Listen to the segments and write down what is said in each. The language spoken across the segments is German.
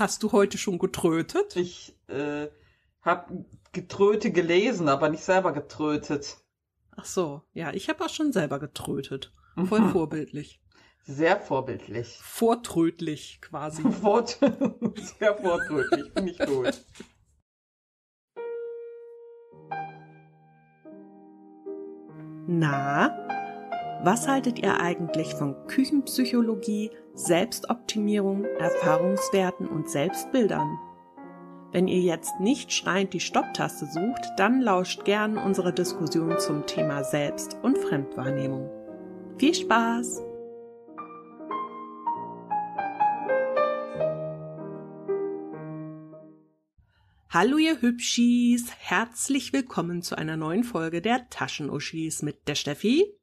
Hast du heute schon getrötet? Ich äh, habe Getröte gelesen, aber nicht selber getrötet. Ach so, ja, ich habe auch schon selber getrötet. Voll vorbildlich. Sehr vorbildlich. Vortrödlich quasi. Fort Sehr vortrödlich, finde ich gut. Na, was haltet ihr eigentlich von Küchenpsychologie, Selbstoptimierung, Erfahrungswerten und Selbstbildern? Wenn ihr jetzt nicht schreiend die Stopptaste sucht, dann lauscht gern unsere Diskussion zum Thema Selbst- und Fremdwahrnehmung. Viel Spaß! Hallo ihr Hübschis, herzlich willkommen zu einer neuen Folge der Taschenuschis mit der Steffi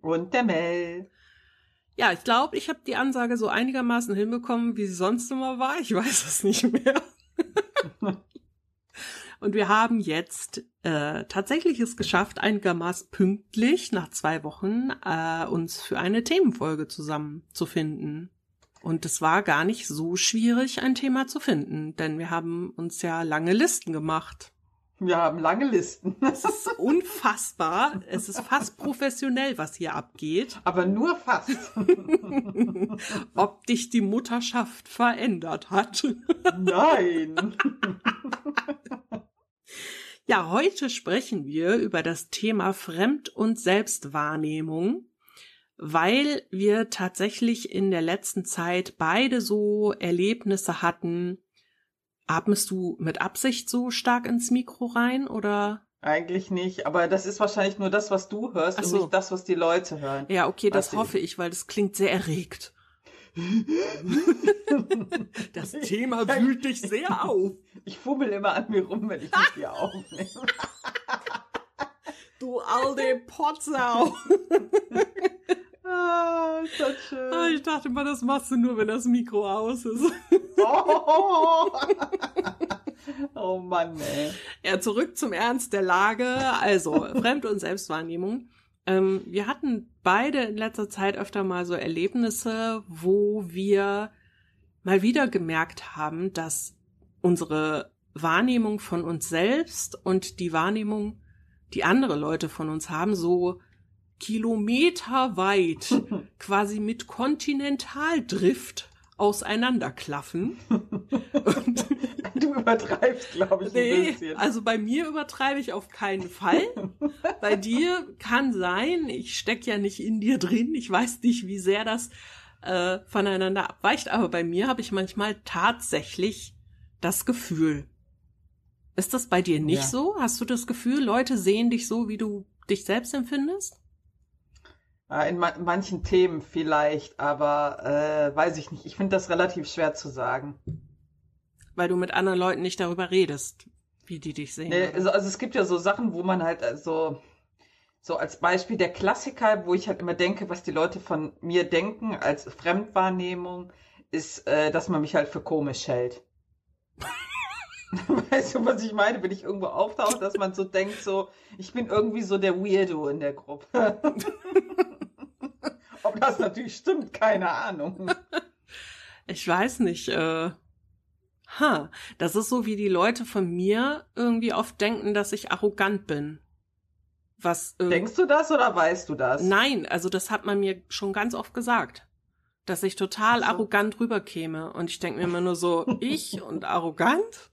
Und der Mel. Ja, ich glaube, ich habe die Ansage so einigermaßen hinbekommen, wie sie sonst immer war. Ich weiß es nicht mehr. Und wir haben jetzt äh, tatsächlich es geschafft, einigermaßen pünktlich nach zwei Wochen äh, uns für eine Themenfolge zusammenzufinden. Und es war gar nicht so schwierig, ein Thema zu finden, denn wir haben uns ja lange Listen gemacht. Wir haben lange Listen. Es ist unfassbar. Es ist fast professionell, was hier abgeht. Aber nur fast. Ob dich die Mutterschaft verändert hat. Nein. Ja, heute sprechen wir über das Thema Fremd- und Selbstwahrnehmung weil wir tatsächlich in der letzten Zeit beide so Erlebnisse hatten. Atmest du mit Absicht so stark ins Mikro rein oder? Eigentlich nicht, aber das ist wahrscheinlich nur das, was du hörst Ach und so. nicht das, was die Leute hören. Ja, okay, das hoffe ich, weil das klingt sehr erregt. Das Thema wühlt dich sehr auf. Ich fummel immer an mir rum, wenn ich mit dir aufnehme. Du alte Potsau. Ah, ist das Ah, schön. Ich dachte mal, das machst du nur, wenn das Mikro aus ist. Oh, oh Mann, ey. Ja, zurück zum Ernst der Lage. Also, Fremd- und Selbstwahrnehmung. Ähm, wir hatten beide in letzter Zeit öfter mal so Erlebnisse, wo wir mal wieder gemerkt haben, dass unsere Wahrnehmung von uns selbst und die Wahrnehmung, die andere Leute von uns haben, so kilometerweit quasi mit Kontinentaldrift auseinanderklaffen. Und Du übertreibst, glaube ich, ein Nee, bisschen. also bei mir übertreibe ich auf keinen Fall. bei dir kann sein, ich steck ja nicht in dir drin, ich weiß nicht, wie sehr das äh, voneinander abweicht, aber bei mir habe ich manchmal tatsächlich das Gefühl. Ist das bei dir nicht Ja. so? Hast du das Gefühl, Leute sehen dich so, wie du dich selbst empfindest? Ah, In ma manchen Themen vielleicht, aber äh, weiß ich nicht. Ich finde das relativ schwer zu sagen. Weil du mit anderen Leuten nicht darüber redest, wie die dich sehen. Nee, also, also es gibt ja so Sachen, wo man halt äh, so, so als Beispiel der Klassiker, wo ich halt immer denke, was die Leute von mir denken als Fremdwahrnehmung, ist, äh, dass man mich halt für komisch hält. weißt du, was ich meine? Wenn ich irgendwo auftauche, dass man so denkt, so, ich bin irgendwie so der Weirdo in der Gruppe. Ob das natürlich stimmt, keine Ahnung. Ich weiß nicht, äh, ha, das ist so, wie die Leute von mir irgendwie oft denken, dass ich arrogant bin. Was, äh, Denkst du das oder weißt du das? Nein, also das hat man mir schon ganz oft gesagt, dass ich total so. arrogant rüberkäme. Und ich denke mir immer nur so, ich und arrogant?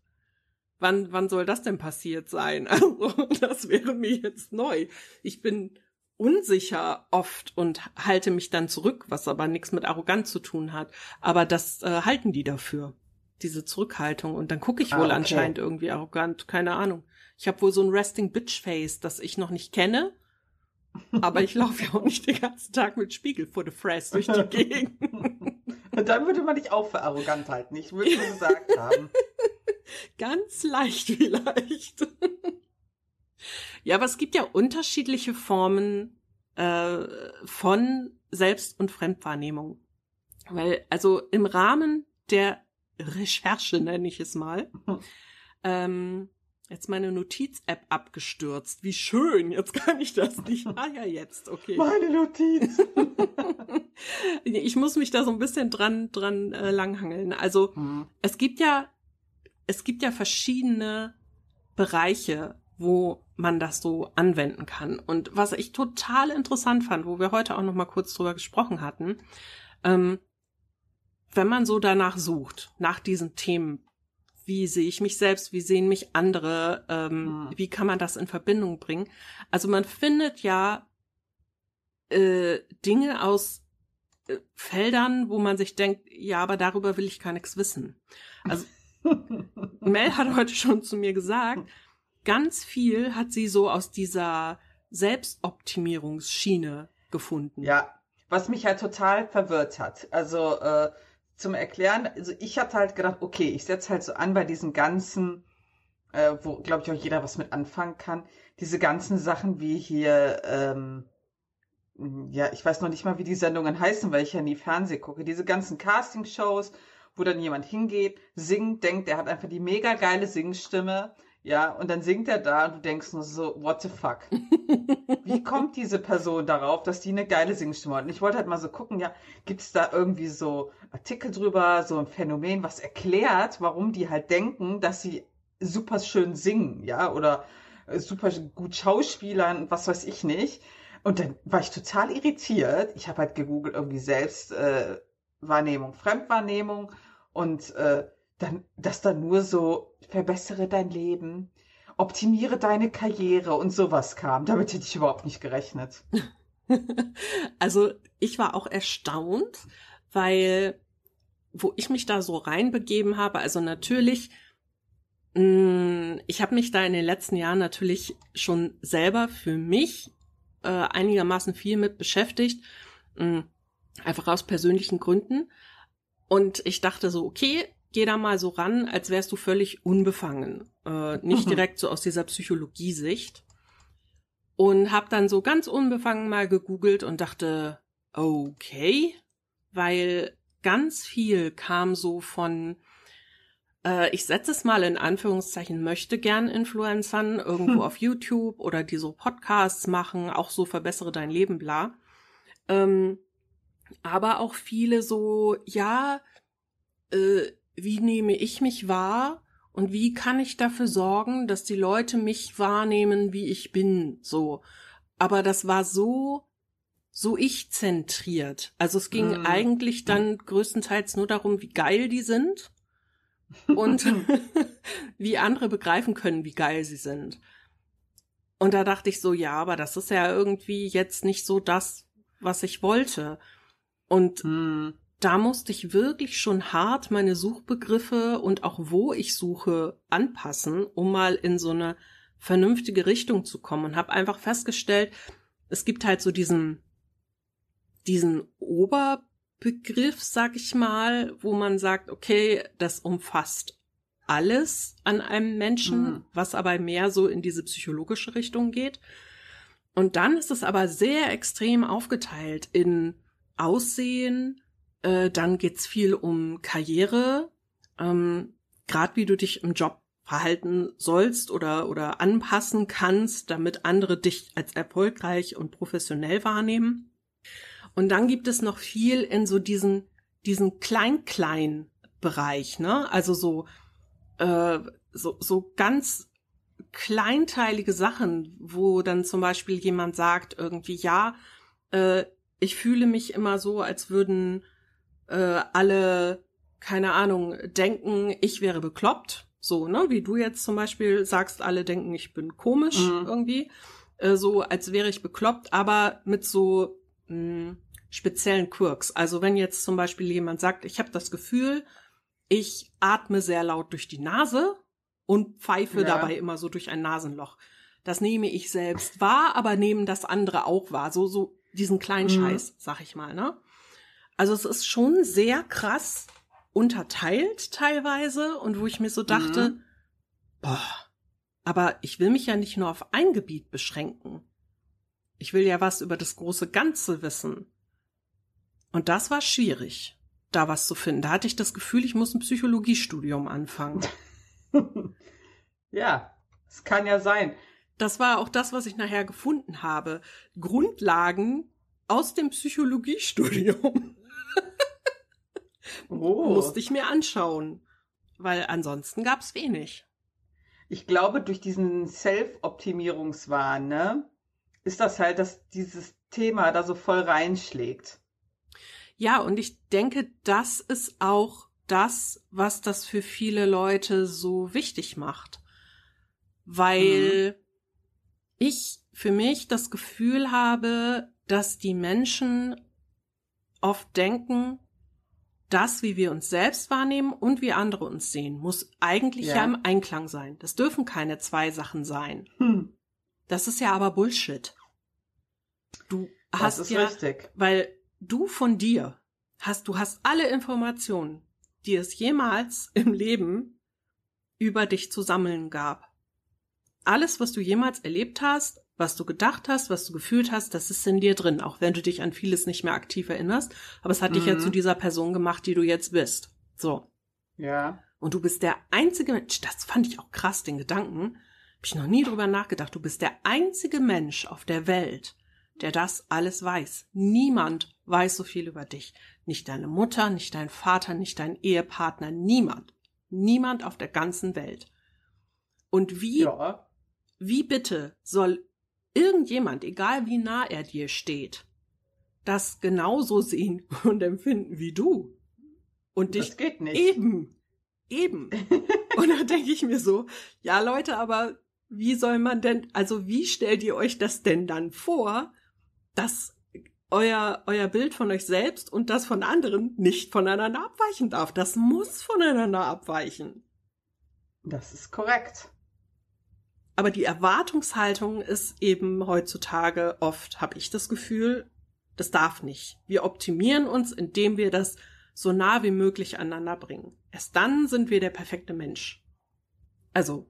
Wann, wann soll das denn passiert sein? Also, das wäre mir jetzt neu. Ich bin unsicher oft und halte mich dann zurück, was aber nichts mit arrogant zu tun hat. Aber das äh, halten die dafür, diese Zurückhaltung. Und dann gucke ich Ah, wohl okay. anscheinend irgendwie arrogant, keine Ahnung. Ich habe wohl so ein Resting Bitch Face, das ich noch nicht kenne. Aber ich laufe ja auch nicht den ganzen Tag mit Spiegel vor der Fresse durch die Gegend. Und dann würde man dich auch für arrogant halten. Ich würde gesagt haben. Ganz leicht vielleicht. Ja, aber es gibt ja unterschiedliche Formen äh, von Selbst- und Fremdwahrnehmung. Weil, also im Rahmen der Recherche, nenne ich es mal, ähm, Jetzt meine Notiz-App abgestürzt. Wie schön. Jetzt kann ich das nicht. Ah ja, jetzt. Okay. Meine Notiz. ich muss mich da so ein bisschen dran, dran äh, langhangeln. Also, hm. es gibt ja, es gibt ja verschiedene Bereiche, wo man das so anwenden kann. Und was ich total interessant fand, wo wir heute auch noch mal kurz drüber gesprochen hatten, ähm, wenn man so danach sucht, nach diesen Themen, wie sehe ich mich selbst, wie sehen mich andere, ähm, hm. wie kann man das in Verbindung bringen? Also man findet ja äh, Dinge aus äh, Feldern, wo man sich denkt, ja, aber darüber will ich gar nichts wissen. Also Mel hat heute schon zu mir gesagt, ganz viel hat sie so aus dieser Selbstoptimierungsschiene gefunden. Ja, was mich halt total verwirrt hat. Also äh, zum Erklären, also ich hatte halt gedacht, okay, ich setze halt so an bei diesen ganzen, äh, wo glaube ich auch jeder was mit anfangen kann, diese ganzen Sachen wie hier, ähm, ja, ich weiß noch nicht mal, wie die Sendungen heißen, weil ich ja nie Fernseh gucke, diese ganzen Casting-Shows, wo dann jemand hingeht, singt, denkt, er hat einfach die mega geile Singstimme, ja, und dann singt er da und du denkst nur so, what the fuck? Wie kommt diese Person darauf, dass die eine geile Singstimme hat? Und ich wollte halt mal so gucken, ja, gibt es da irgendwie so Artikel drüber, so ein Phänomen, was erklärt, warum die halt denken, dass sie super schön singen, ja, oder äh, super gut Schauspielern, was weiß ich nicht. Und dann war ich total irritiert. Ich habe halt gegoogelt irgendwie Selbstwahrnehmung, äh, Fremdwahrnehmung und äh, dann, dass da nur so verbessere dein Leben, optimiere deine Karriere und sowas kam. Damit hätte ich überhaupt nicht gerechnet. also ich war auch erstaunt, weil wo ich mich da so reinbegeben habe, also natürlich, mh, mm, ich habe mich da in den letzten Jahren natürlich schon selber für mich äh, einigermaßen viel mit beschäftigt, mh, mm, einfach aus persönlichen Gründen. Und ich dachte so, okay, geh da mal so ran, als wärst du völlig unbefangen. Äh, nicht mhm. direkt so aus dieser Psychologiesicht. Und hab dann so ganz unbefangen mal gegoogelt und dachte, okay, weil ganz viel kam so von, äh, ich setze es mal in Anführungszeichen, möchte gern Influencern irgendwo hm. auf YouTube oder die so Podcasts machen, auch so verbessere dein Leben, bla. Ähm, aber auch viele so, ja, äh, wie nehme ich mich wahr und wie kann ich dafür sorgen, dass die Leute mich wahrnehmen, wie ich bin, so. Aber das war so, so ich zentriert. Also es ging mm. eigentlich dann größtenteils nur darum, wie geil die sind und wie andere begreifen können, wie geil sie sind. Und da dachte ich so, ja, aber das ist ja irgendwie jetzt nicht so das, was ich wollte. Und mm da musste ich wirklich schon hart meine Suchbegriffe und auch wo ich suche anpassen, um mal in so eine vernünftige Richtung zu kommen und habe einfach festgestellt, es gibt halt so diesen diesen Oberbegriff, sag ich mal, wo man sagt, okay, das umfasst alles an einem Menschen, mhm. was aber mehr so in diese psychologische Richtung geht. Und dann ist es aber sehr extrem aufgeteilt in Aussehen, äh, dann geht's viel um Karriere, ähm, gerade wie du dich im Job verhalten sollst oder, oder anpassen kannst, damit andere dich als erfolgreich und professionell wahrnehmen. Und dann gibt es noch viel in so diesen, diesen klein-klein Bereich, ne? Also so, äh, so, so ganz kleinteilige Sachen, wo dann zum Beispiel jemand sagt irgendwie, ja, äh, ich fühle mich immer so, als würden äh, alle, keine Ahnung, denken, ich wäre bekloppt. So, ne? Wie du jetzt zum Beispiel sagst, alle denken, ich bin komisch mhm. irgendwie. Äh, so, als wäre ich bekloppt, aber mit so mh, hm, speziellen Quirks. Also wenn jetzt zum Beispiel jemand sagt, ich habe das Gefühl, ich atme sehr laut durch die Nase und pfeife ja. dabei immer so durch ein Nasenloch. Das nehme ich selbst wahr, aber nehmen das andere auch wahr. So, so diesen kleinen mhm. Scheiß, sag ich mal, ne? Also es ist schon sehr krass unterteilt teilweise und wo ich mir so dachte, mhm. boah, aber ich will mich ja nicht nur auf ein Gebiet beschränken. Ich will ja was über das große Ganze wissen. Und das war schwierig, da was zu finden. Da hatte ich das Gefühl, ich muss ein Psychologiestudium anfangen. ja, Es kann ja sein. Das war auch das, was ich nachher gefunden habe. Grundlagen aus dem Psychologiestudium. Oh. Musste ich mir anschauen. Weil ansonsten gab's wenig. Ich glaube, durch diesen Self-Optimierungswahn, ne, ist das halt, dass dieses Thema da so voll reinschlägt. Ja, und ich denke, das ist auch das, was das für viele Leute so wichtig macht. Weil mhm. ich für mich das Gefühl habe, dass die Menschen oft denken, das, wie wir uns selbst wahrnehmen und wie andere uns sehen, muss eigentlich ja, ja im Einklang sein. Das dürfen keine zwei Sachen sein. Hm. Das ist ja aber Bullshit. Du das hast ja, richtig. weil du von dir hast, du hast alle Informationen, die es jemals im Leben über dich zu sammeln gab. Alles, was du jemals erlebt hast, was du gedacht hast, was du gefühlt hast, das ist in dir drin, auch wenn du dich an vieles nicht mehr aktiv erinnerst. Aber es hat mhm. dich ja mhm. zu dieser Person gemacht, die du jetzt bist. So. Ja. Und du bist der einzige Mensch, das fand ich auch krass, den Gedanken, hab ich noch nie drüber nachgedacht, du bist der einzige Mensch auf der Welt, der das alles weiß. Niemand weiß so viel über dich. Nicht deine Mutter, nicht dein Vater, nicht dein Ehepartner, niemand. Niemand auf der ganzen Welt. Und wie, ja. wie bitte soll irgendjemand, egal wie nah er dir steht, das genauso sehen und empfinden wie du? Und dich das geht nicht. eben, eben. und da denke ich mir so, ja Leute, aber wie soll man denn, also wie stellt ihr euch das denn dann vor, dass euer, euer Bild von euch selbst und das von anderen nicht voneinander abweichen darf. Das muss voneinander abweichen. Das ist korrekt. Aber die Erwartungshaltung ist eben heutzutage oft, habe ich das Gefühl, das darf nicht. Wir optimieren uns, indem wir das so nah wie möglich aneinander bringen. Erst dann sind wir der perfekte Mensch. Also,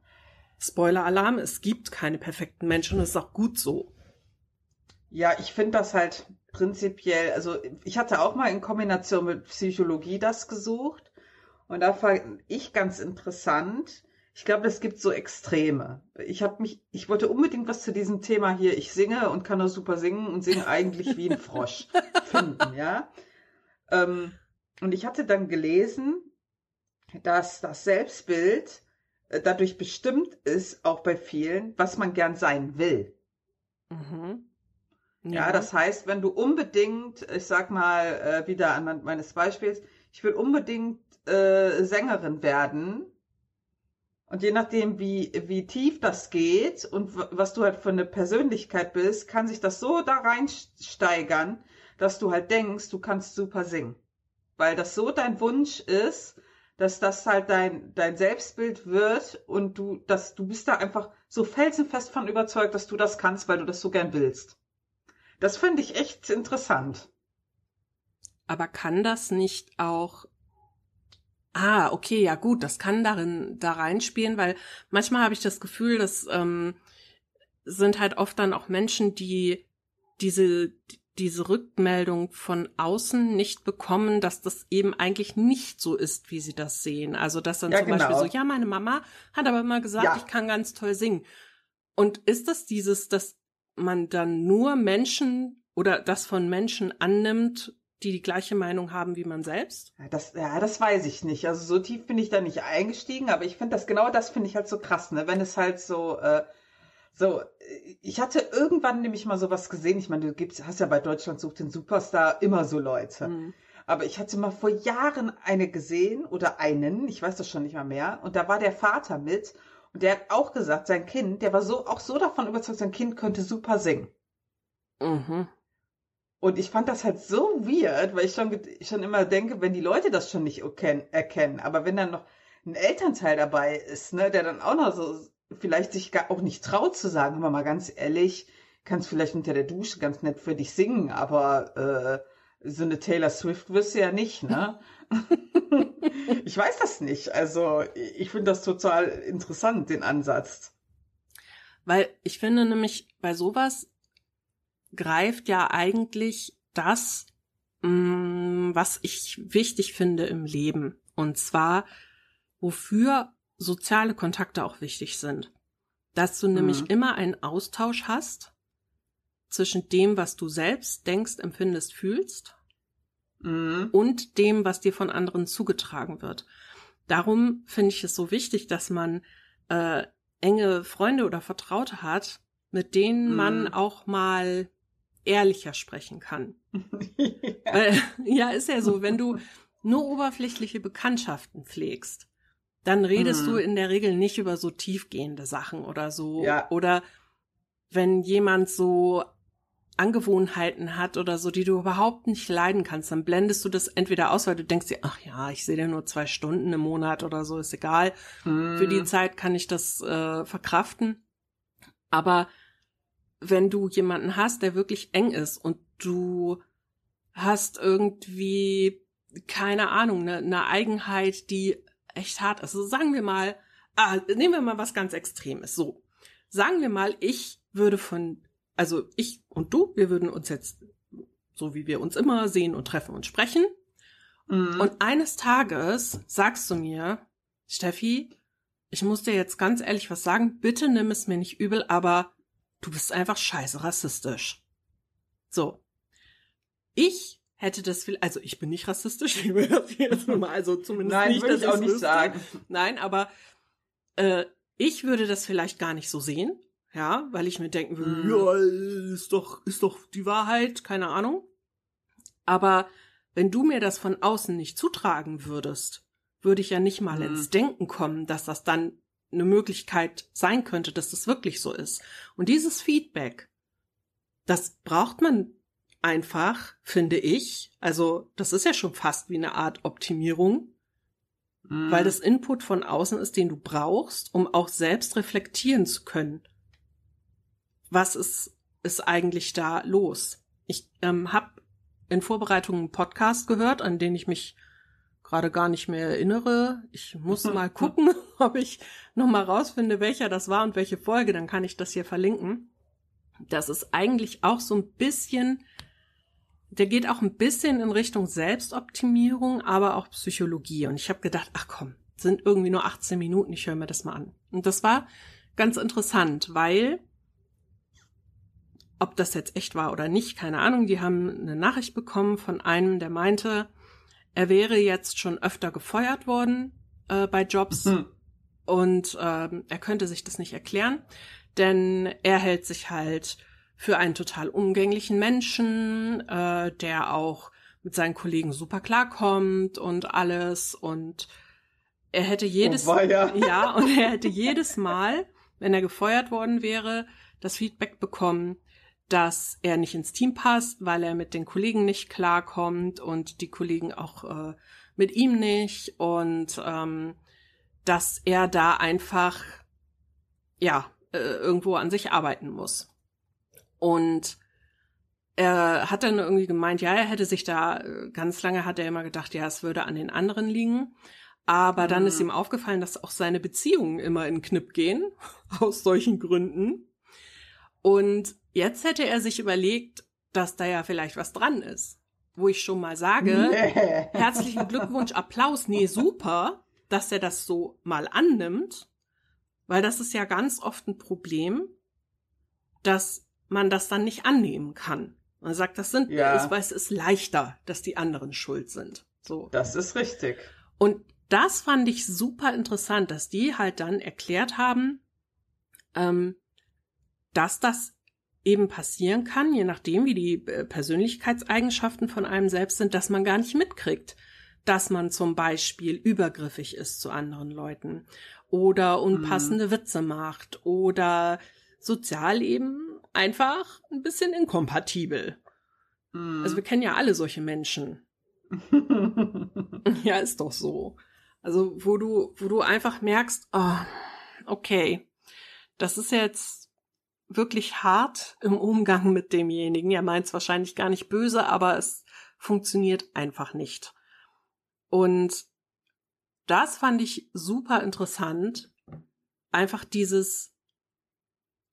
Spoiler-Alarm, es gibt keine perfekten Menschen und es ist auch gut so. Ja, ich finde das halt prinzipiell, also ich hatte auch mal in Kombination mit Psychologie das gesucht und da fand ich ganz interessant. Ich glaube, es gibt so Extreme. Ich habe mich, ich wollte unbedingt was zu diesem Thema hier. Ich singe und kann nur super singen und singe eigentlich wie ein Frosch finden, ja. Ähm, und ich hatte dann gelesen, dass das Selbstbild äh, dadurch bestimmt ist, auch bei vielen, was man gern sein will. Mhm. Ja. ja. das heißt, wenn du unbedingt, ich sag mal äh, wieder anhand meines Beispiels, ich will unbedingt äh, Sängerin werden. Und je nachdem, wie, wie tief das geht und was du halt für eine Persönlichkeit bist, kann sich das so da reinsteigern, dass du halt denkst, du kannst super singen. Weil das so dein Wunsch ist, dass das halt dein, dein Selbstbild wird und du, dass du bist da einfach so felsenfest von überzeugt, dass du das kannst, weil du das so gern willst. Das finde ich echt interessant. Aber kann das nicht auch Ah, okay, ja gut, das kann darin da reinspielen, weil manchmal habe ich das Gefühl, dass ähm, sind halt oft dann auch Menschen, die diese diese Rückmeldung von außen nicht bekommen, dass das eben eigentlich nicht so ist, wie sie das sehen. Also dass dann ja, zum genau. Beispiel so, ja, meine Mama hat aber immer gesagt, ja. ich kann ganz toll singen. Und ist das dieses, dass man dann nur Menschen oder das von Menschen annimmt, die die gleiche Meinung haben wie man selbst? Ja, das, ja, das weiß ich nicht. Also so tief bin ich da nicht eingestiegen, aber ich finde das genau das finde ich halt so krass, ne? Wenn es halt so, äh, so, ich hatte irgendwann nämlich mal sowas gesehen. Ich meine, du gibst, hast ja bei Deutschland sucht den Superstar immer so Leute. Mhm. Aber ich hatte mal vor Jahren eine gesehen oder einen, ich weiß das schon nicht mal mehr, und da war der Vater mit und der hat auch gesagt, sein Kind, der war so auch so davon überzeugt, sein Kind könnte super singen. Mhm. Und ich fand das halt so weird, weil ich schon, schon immer denke, wenn die Leute das schon nicht erkennen, aber wenn dann noch ein Elternteil dabei ist, ne, der dann auch noch so vielleicht sich gar auch nicht traut zu sagen, aber mal ganz ehrlich, kannst vielleicht unter der Dusche ganz nett für dich singen, aber äh, so eine Taylor Swift wirst du ja nicht, ne? ich weiß das nicht. Also ich finde das total interessant, den Ansatz. Weil ich finde nämlich, bei sowas greift ja eigentlich das, mh, mm, was ich wichtig finde im Leben. Und zwar, wofür soziale Kontakte auch wichtig sind. dass du mhm. nämlich immer einen Austausch hast zwischen dem, was du selbst denkst, empfindest, fühlst mhm. und dem, was dir von anderen zugetragen wird. Darum finde ich es so wichtig, dass man äh, enge Freunde oder Vertraute hat, mit denen mhm. man auch mal ehrlicher sprechen kann. ja. Weil, ja, ist ja so, wenn du nur oberflächliche Bekanntschaften pflegst, dann redest mhm. du in der Regel nicht über so tiefgehende Sachen oder so. Ja. Oder wenn jemand so Angewohnheiten hat oder so, die du überhaupt nicht leiden kannst, dann blendest du das entweder aus, weil du denkst dir, ach ja, ich sehe ja nur zwei Stunden im Monat oder so, ist egal. Mhm. Für die Zeit kann ich das äh, verkraften. Aber wenn du jemanden hast, der wirklich eng ist und du hast irgendwie, keine Ahnung, eine, eine Eigenheit, die echt hart ist. Also sagen wir mal, ah, nehmen wir mal was ganz Extremes. So, sagen wir mal, ich würde von also ich und du, wir würden uns jetzt, so wie wir uns immer sehen und treffen und sprechen. Mhm. Und eines Tages sagst du mir, Steffi, ich muss dir jetzt ganz ehrlich was sagen, bitte nimm es mir nicht übel, aber du bist einfach scheiße rassistisch. So. Ich hätte das viel, also ich bin nicht rassistisch, ich will das jetzt nur mal, also zumindest Nein, nicht, würde ich auch nicht wüsste. sagen. Nein, aber äh, ich würde das vielleicht gar nicht so sehen, ja, weil ich mir denken würde, mhm. ja, ist doch, ist doch die Wahrheit, keine Ahnung. Aber wenn du mir das von außen nicht zutragen würdest, würde ich ja nicht mal mhm. ins Denken kommen, dass das dann eine Möglichkeit sein könnte, dass das wirklich so ist. Und dieses Feedback, das braucht man einfach, finde ich. Also, das ist ja schon fast wie eine Art Optimierung, mhm. weil das Input von außen ist, den du brauchst, um auch selbst reflektieren zu können was ist, ist eigentlich da los? Ich ähm, habe in Vorbereitung einen Podcast gehört, an den ich mich gerade gar nicht mehr erinnere. Ich muss mal gucken, ob ich noch mal rausfinde, welcher das war und welche Folge, dann kann ich das hier verlinken. Das ist eigentlich auch so ein bisschen, der geht auch ein bisschen in Richtung Selbstoptimierung, aber auch Psychologie. Und ich habe gedacht, ach komm, sind irgendwie nur 18 Minuten, ich höre mir das mal an. Und das war ganz interessant, weil ob das jetzt echt war oder nicht, keine Ahnung. Die haben eine Nachricht bekommen von einem, der meinte, er wäre jetzt schon öfter gefeuert worden äh, bei Jobs mhm. und äh, er könnte sich das nicht erklären, denn er hält sich halt für einen total umgänglichen Menschen, äh, der auch mit seinen Kollegen super klarkommt und alles und er hätte jedes oh, ja. ja und er hätte jedes Mal, wenn er gefeuert worden wäre, das Feedback bekommen, dass er nicht ins Team passt, weil er mit den Kollegen nicht klarkommt und die Kollegen auch äh, mit ihm nicht und ähm, dass er da einfach ja äh, irgendwo an sich arbeiten muss. Und er hat dann irgendwie gemeint, ja, er hätte sich da äh, ganz lange hat er immer gedacht, ja, es würde an den anderen liegen. Aber mhm. dann ist mhm. ihm aufgefallen, dass auch seine Beziehungen immer in Knipp gehen, aus solchen Gründen. Und Jetzt hätte er sich überlegt, dass da ja vielleicht was dran ist. Wo ich schon mal sage, nee. herzlichen Glückwunsch, Applaus, nee, super, dass er das so mal annimmt, weil das ist ja ganz oft ein Problem, dass man das dann nicht annehmen kann. Man sagt, das sind, ja. ist, weil es ist leichter, dass die anderen schuld sind. So. Das ist richtig. Und das fand ich super interessant, dass die halt dann erklärt haben, ähm, dass das eben passieren kann, je nachdem, wie die äh, Persönlichkeitseigenschaften von einem selbst sind, dass man gar nicht mitkriegt, dass man zum Beispiel übergriffig ist zu anderen Leuten oder unpassende mhm. Witze macht oder sozial eben einfach ein bisschen inkompatibel. Mhm. Also wir kennen ja alle solche Menschen. ja, ist doch so. Also wo du, wo du einfach merkst, oh, okay, das ist jetzt wirklich hart im Umgang mit demjenigen. Er meint es wahrscheinlich gar nicht böse, aber es funktioniert einfach nicht. Und das fand ich super interessant. Einfach dieses,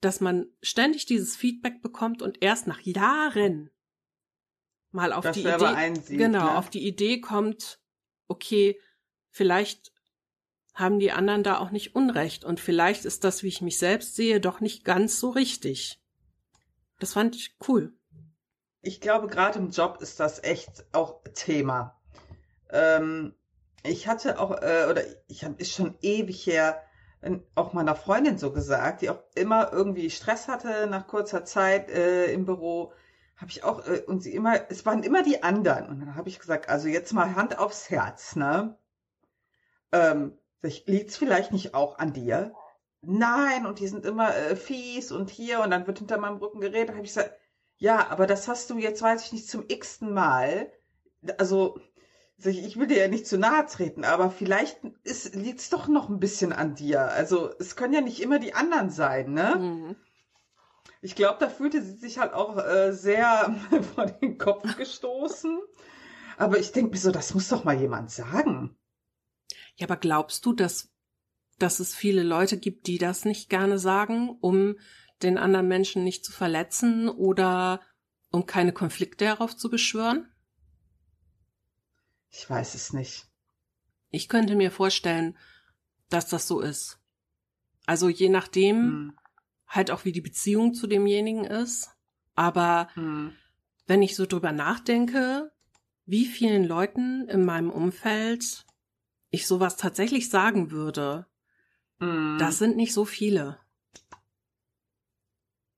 dass man ständig dieses Feedback bekommt und erst nach Jahren mal auf das die Idee, einsieht, genau, ne? auf die Idee kommt, okay, vielleicht haben die anderen da auch nicht Unrecht. Und vielleicht ist das, wie ich mich selbst sehe, doch nicht ganz so richtig. Das fand ich cool. Ich glaube, gerade im Job ist das echt auch Thema. Ähm, ich hatte auch, äh, oder ich habe ist schon ewig her, auch meiner Freundin so gesagt, die auch immer irgendwie Stress hatte nach kurzer Zeit äh, im Büro, habe ich auch, äh, und sie immer, es waren immer die anderen. Und dann habe ich gesagt, also jetzt mal Hand aufs Herz, ne? Ähm, liegt's vielleicht nicht auch an dir? Nein, und die sind immer äh, fies und hier und dann wird hinter meinem Rücken geredet. habe ich gesagt, ja, aber das hast du jetzt, weiß ich nicht, zum x-ten Mal. Also, ich will dir ja nicht zu nahe treten, aber vielleicht liegt es doch noch ein bisschen an dir. Also es können ja nicht immer die anderen sein, ne? Mhm. Ich glaube, da fühlte sie sich halt auch äh, sehr vor den Kopf gestoßen. Aber ich denke mir so, das muss doch mal jemand sagen. Ja, aber glaubst du, dass, dass es viele Leute gibt, die das nicht gerne sagen, um den anderen Menschen nicht zu verletzen oder um keine Konflikte herauf zu beschwören? Ich weiß es nicht. Ich könnte mir vorstellen, dass das so ist. Also je nachdem, hm. halt auch wie die Beziehung zu demjenigen ist. Aber hm. wenn ich so drüber nachdenke, wie vielen Leuten in meinem Umfeld ich sowas tatsächlich sagen würde, hm. das sind nicht so viele.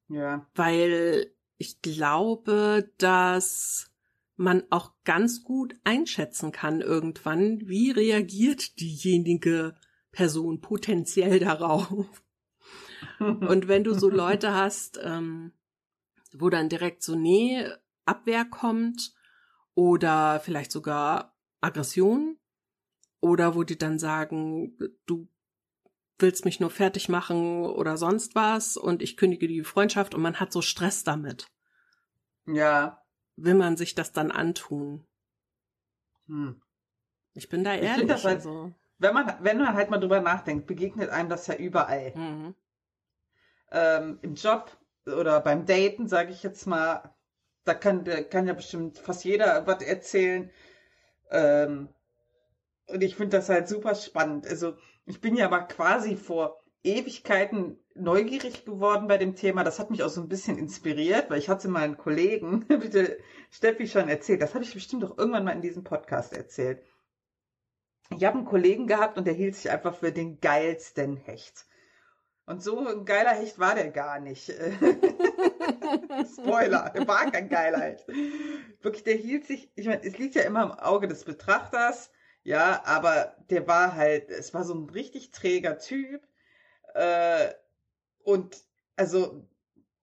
Ja. Weil ich glaube, dass man auch ganz gut einschätzen kann irgendwann, wie reagiert diejenige Person potenziell darauf. Und wenn du so Leute hast, ähm, wo dann direkt so nee, Abwehr kommt oder vielleicht sogar Aggression oder wo die dann sagen, du willst mich nur fertig machen oder sonst was und ich kündige die Freundschaft und man hat so Stress damit. Ja will man sich das dann antun? Hm. Ich bin da ehrlich. Ich das halt, also. wenn, man, wenn man halt mal drüber nachdenkt, begegnet einem das ja überall. Mhm. Ähm, Im Job oder beim Daten, sage ich jetzt mal, da kann, kann ja bestimmt fast jeder was erzählen. Ähm, und ich finde das halt super spannend. Also ich bin ja aber quasi vor Ewigkeiten neugierig geworden bei dem Thema. Das hat mich auch so ein bisschen inspiriert, weil ich hatte meinen Kollegen, bitte Steffi schon erzählt, das habe ich bestimmt doch irgendwann mal in diesem Podcast erzählt. Ich habe einen Kollegen gehabt und der hielt sich einfach für den geilsten Hecht. Und so ein geiler Hecht war der gar nicht. Spoiler, der war kein geiler Hecht. Wirklich, der hielt sich, ich meine, es liegt ja immer im Auge des Betrachters, ja, aber der war halt, es war so ein richtig träger Typ äh, und also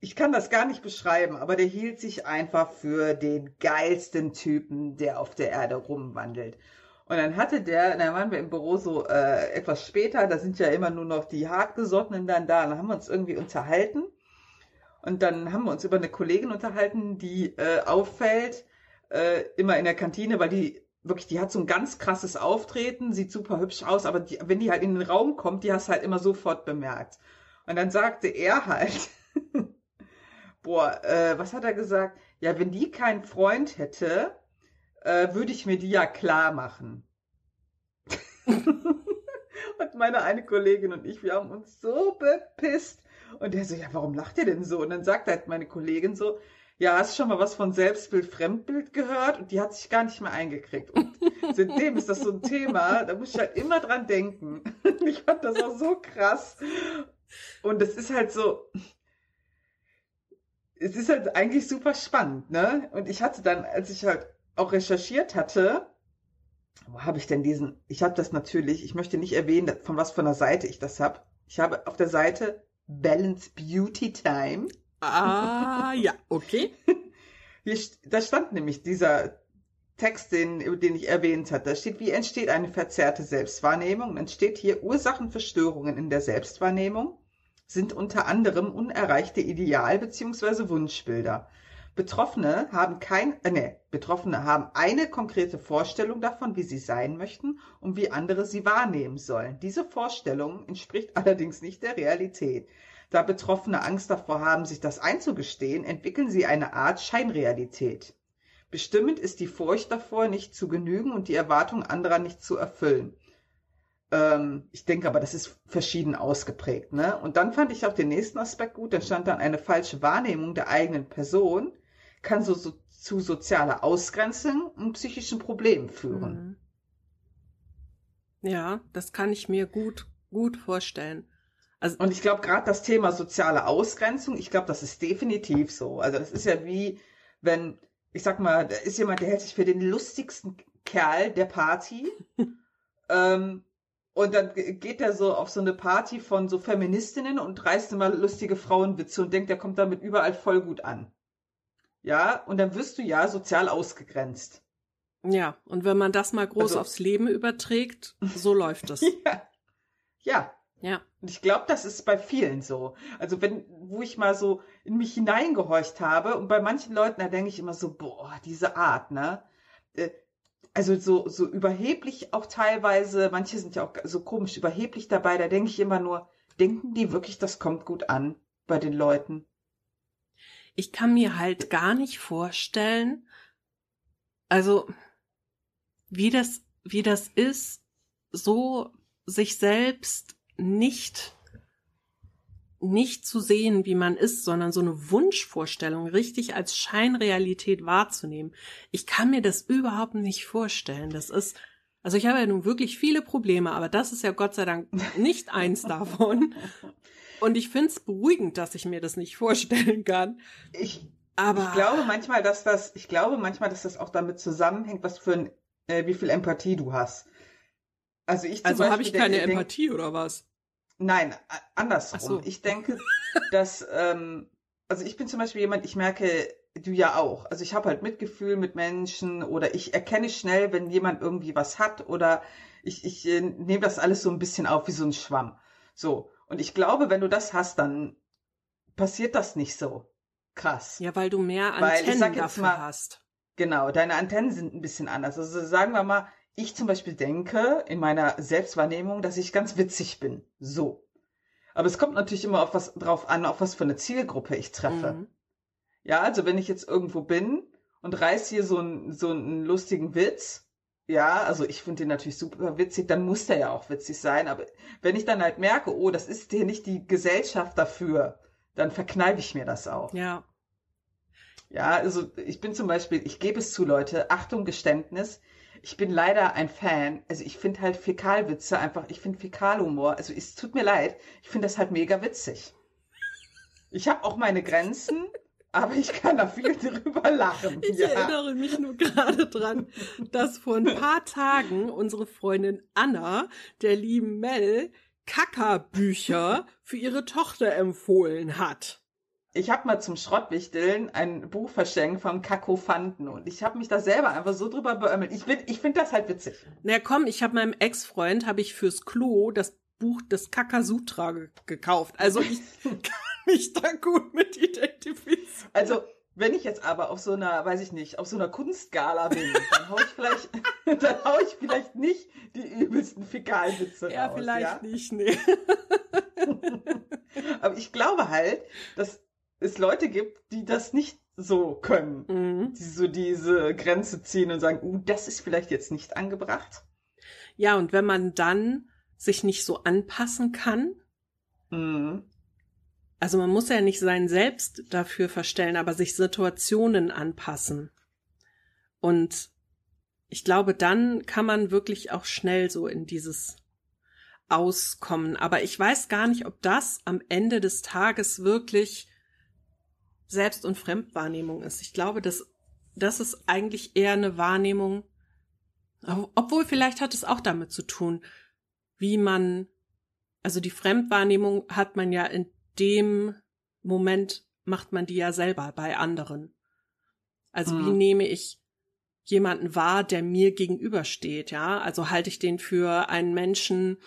ich kann das gar nicht beschreiben, aber der hielt sich einfach für den geilsten Typen, der auf der Erde rumwandelt. Und dann hatte der, dann waren wir im Büro so äh, etwas später, da sind ja immer nur noch die Hartgesottenen dann da, und dann haben wir uns irgendwie unterhalten. Und dann haben wir uns über eine Kollegin unterhalten, die äh, auffällt, äh, immer in der Kantine, weil die wirklich, die hat so ein ganz krasses Auftreten, sieht super hübsch aus, aber die, wenn die halt in den Raum kommt, die hast du halt immer sofort bemerkt. Und dann sagte er halt, boah, äh, was hat er gesagt? Ja, wenn die keinen Freund hätte, äh, würde ich mir die ja klar machen. und meine eine Kollegin und ich, wir haben uns so bepisst. Und der so, ja, warum lacht ihr denn so? Und dann sagt halt meine Kollegin so, ja, hast du schon mal was von Selbstbild, Fremdbild gehört? Und die hat sich gar nicht mehr eingekriegt. Und seitdem ist das so ein Thema, da muss ich halt immer dran denken. Ich fand das auch so krass. Und es ist halt so, es ist halt eigentlich super spannend, ne? Und ich hatte dann, als ich halt auch recherchiert hatte, wo habe ich denn diesen, ich habe das natürlich, ich möchte nicht erwähnen, von was von der Seite ich das habe. Ich habe auf der Seite Balance Beauty Time Ah, ja, okay. Da stand nämlich dieser Text, den, den ich erwähnt hatte. Da steht, wie entsteht eine verzerrte Selbstwahrnehmung? Dann steht hier, Ursachen für Störungen in der Selbstwahrnehmung sind unter anderem unerreichte Ideal- bzw. Wunschbilder. Betroffene haben kein, äh, nee, Betroffene haben eine konkrete Vorstellung davon, wie sie sein möchten und wie andere sie wahrnehmen sollen. Diese Vorstellung entspricht allerdings nicht der Realität. Da Betroffene Angst davor haben, sich das einzugestehen, entwickeln sie eine Art Scheinrealität. Bestimmend ist die Furcht davor, nicht zu genügen und die Erwartung anderer nicht zu erfüllen. Ähm, ich denke aber, das ist verschieden ausgeprägt. Ne? Und dann fand ich auch den nächsten Aspekt gut. Da stand dann eine falsche Wahrnehmung der eigenen Person kann so, so zu sozialer Ausgrenzung und psychischen Problemen führen. Mhm. Ja, das kann ich mir gut, gut vorstellen. Also, und ich glaube, gerade das Thema soziale Ausgrenzung, ich glaube, das ist definitiv so. Also das ist ja wie, wenn, ich sag mal, da ist jemand, der hält sich für den lustigsten Kerl der Party. ähm, und dann geht er so auf so eine Party von so Feministinnen und reißt immer lustige Frauenwitze und denkt, der kommt damit überall voll gut an. Ja, und dann wirst du ja sozial ausgegrenzt. Ja, und wenn man das mal groß also, aufs Leben überträgt, so läuft es. ja. Ja. Ja. Und ich glaube, das ist bei vielen so. Also wenn, wo ich mal so in mich hineingehorcht habe und bei manchen Leuten, da denke ich immer so, boah, diese Art, ne? Äh, also so, so überheblich auch teilweise, manche sind ja auch so komisch überheblich dabei, da denke ich immer nur, denken die wirklich, das kommt gut an bei den Leuten? ich kann mir halt gar nicht vorstellen, also wie das, wie das ist, so sich selbst nicht nicht zu sehen, wie man ist, sondern so eine Wunschvorstellung richtig als Scheinrealität wahrzunehmen. Ich kann mir das überhaupt nicht vorstellen. Das ist, also ich habe ja nun wirklich viele Probleme, aber das ist ja Gott sei Dank nicht eins davon. Und ich finde es beruhigend, dass ich mir das nicht vorstellen kann. Ich, aber ich glaube manchmal, dass das, ich glaube manchmal, dass das auch damit zusammenhängt, was für ein, äh, wie viel Empathie du hast. Also ich Also habe ich keine denk, Empathie oder was? Nein, andersrum. So. Ich denke, dass, ähm, also ich bin zum Beispiel jemand, ich merke, du ja auch. Also ich habe halt Mitgefühl mit Menschen oder ich erkenne schnell, wenn jemand irgendwie was hat oder ich, ich äh, nehme das alles so ein bisschen auf wie so ein Schwamm. So. Und ich glaube, wenn du das hast, dann passiert das nicht so krass. Ja, weil du mehr Antennen weil dafür mal, hast. Genau, deine Antennen sind ein bisschen anders. Also sagen wir mal, ich zum Beispiel denke in meiner Selbstwahrnehmung, dass ich ganz witzig bin. So. Aber es kommt natürlich immer auf was drauf an, auf was für eine Zielgruppe ich treffe. Mhm. Ja, also wenn ich jetzt irgendwo bin und reiß hier so einen, so einen lustigen Witz, ja, also ich finde den natürlich super witzig, dann muss der ja auch witzig sein. Aber wenn ich dann halt merke, oh, das ist hier nicht die Gesellschaft dafür, dann verkneife ich mir das auch. Ja. Ja, also ich bin zum Beispiel, ich gebe es zu, Leute, Achtung, Geständnis, ich bin leider ein Fan, also ich finde halt Fäkalwitze einfach, ich finde Fäkalhumor, also es tut mir leid, ich finde das halt mega witzig. Ich habe auch meine Grenzen, aber ich kann da viel drüber lachen. Ich ja. erinnere mich nur gerade dran, dass vor ein paar Tagen unsere Freundin Anna der lieben Mel Kackerbücher für ihre Tochter empfohlen hat. Ich habe mal zum Schrottwichteln ein Buch verschenkt von Kakophanten und ich habe mich da selber einfach so drüber beömmelt. Ich, ich finde das halt witzig. Na komm, ich habe meinem Ex-Freund, habe ich fürs Klo das Buch des Kakasutra gekauft. Also ich mich da gut mit identifizieren. Also, wenn ich jetzt aber auf so einer, weiß ich nicht, auf so einer Kunstgala bin, dann hau ich vielleicht, dann hau ich vielleicht nicht die übelsten Fäkalwitze ja, raus. Vielleicht ja, vielleicht nicht, nee. aber ich glaube halt, dass es Leute gibt, die das nicht so können. Mhm. Die so diese Grenze ziehen und sagen, uh, das ist vielleicht jetzt nicht angebracht. Ja, und wenn man dann sich nicht so anpassen kann, mhm also man muss ja nicht sein Selbst dafür verstellen, aber sich Situationen anpassen. Und ich glaube, dann kann man wirklich auch schnell so in dieses Auskommen. Aber ich weiß gar nicht, ob das am Ende des Tages wirklich Selbst- und Fremdwahrnehmung ist. Ich glaube, dass das ist eigentlich eher eine Wahrnehmung, obwohl vielleicht hat es auch damit zu tun, wie man, also die Fremdwahrnehmung hat man ja in dem Moment macht man die ja selber bei anderen. Also mhm. wie nehme ich jemanden wahr, der mir gegenübersteht, ja? Also halte ich den für einen Menschen,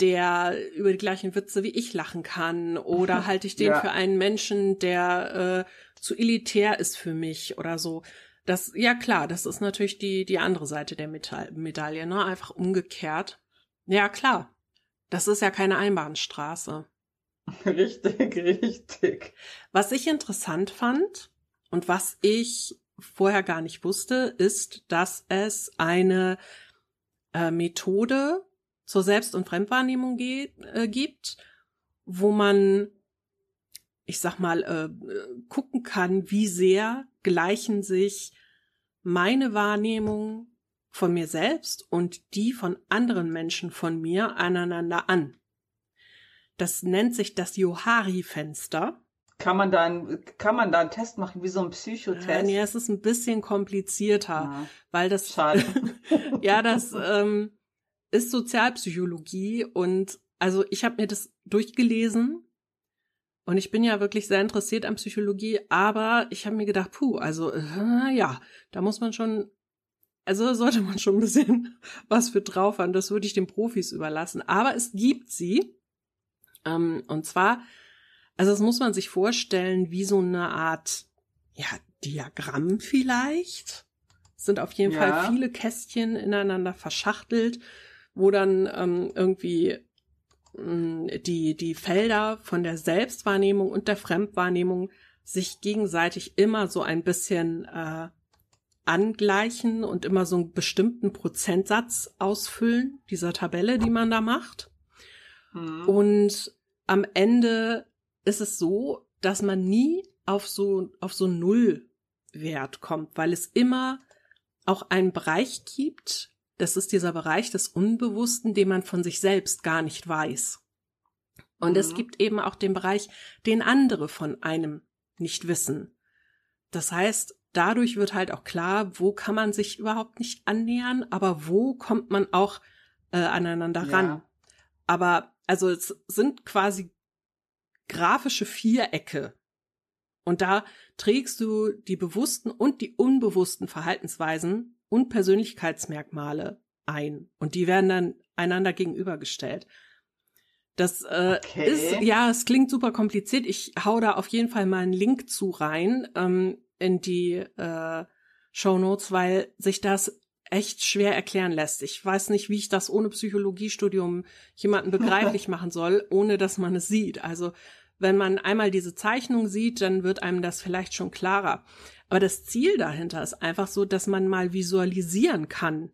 der über die gleichen Witze wie ich lachen kann, oder halte ich den ja. für einen Menschen, der äh, zu elitär ist für mich oder so. Das, ja klar, das ist natürlich die, die andere Seite der Medaille, ne? Einfach umgekehrt. Ja, klar. Das ist ja keine Einbahnstraße. Richtig, richtig. Was ich interessant fand und was ich vorher gar nicht wusste, ist, dass es eine äh, Methode zur Selbst- und Fremdwahrnehmung geht, äh, gibt, wo man, ich sag mal, äh, gucken kann, wie sehr gleichen sich meine Wahrnehmung von mir selbst und die von anderen Menschen von mir aneinander an. Das nennt sich das Johari-Fenster. Kann man da ein, kann man da einen Test machen, wie so ein Psychotest? Ja, nee, es ist ein bisschen komplizierter, Ja. weil das Schade. ja, das ähm, ist Sozialpsychologie und also ich habe mir das durchgelesen und ich bin ja wirklich sehr interessiert an Psychologie, aber ich habe mir gedacht, puh, also äh, ja, da muss man schon, also da sollte man schon ein bisschen was für drauf haben. Das würde ich den Profis überlassen. Aber es gibt sie ähm, und zwar, also das muss man sich vorstellen wie so eine Art, ja, Diagramm vielleicht. Es sind auf jeden Ja. Fall viele Kästchen ineinander verschachtelt, wo dann ähm, irgendwie mh, die, die Felder von der Selbstwahrnehmung und der Fremdwahrnehmung sich gegenseitig immer so ein bisschen äh, angleichen und immer so einen bestimmten Prozentsatz ausfüllen, dieser Tabelle, die man da macht. Hm. Und am Ende ist es so, dass man nie auf so, auf so einen Nullwert kommt, weil es immer auch einen Bereich gibt, das ist dieser Bereich des Unbewussten, den man von sich selbst gar nicht weiß. Und es Mhm. gibt eben auch den Bereich, den andere von einem nicht wissen. Das heißt, dadurch wird halt auch klar, wo kann man sich überhaupt nicht annähern, aber wo kommt man auch äh, aneinander Ja. ran. Aber also es sind quasi grafische Vierecke. Und da trägst du die bewussten und die unbewussten Verhaltensweisen und Persönlichkeitsmerkmale ein. Und die werden dann einander gegenübergestellt. Das äh, Okay. ist, ja, es klingt super kompliziert. Ich hau da auf jeden Fall mal einen Link zu rein ähm, in die äh, Show Notes, weil sich das echt schwer erklären lässt. Ich weiß nicht, wie ich das ohne Psychologiestudium jemanden begreiflich machen soll, ohne dass man es sieht. Also wenn man einmal diese Zeichnung sieht, dann wird einem das vielleicht schon klarer. Aber das Ziel dahinter ist einfach so, dass man mal visualisieren kann,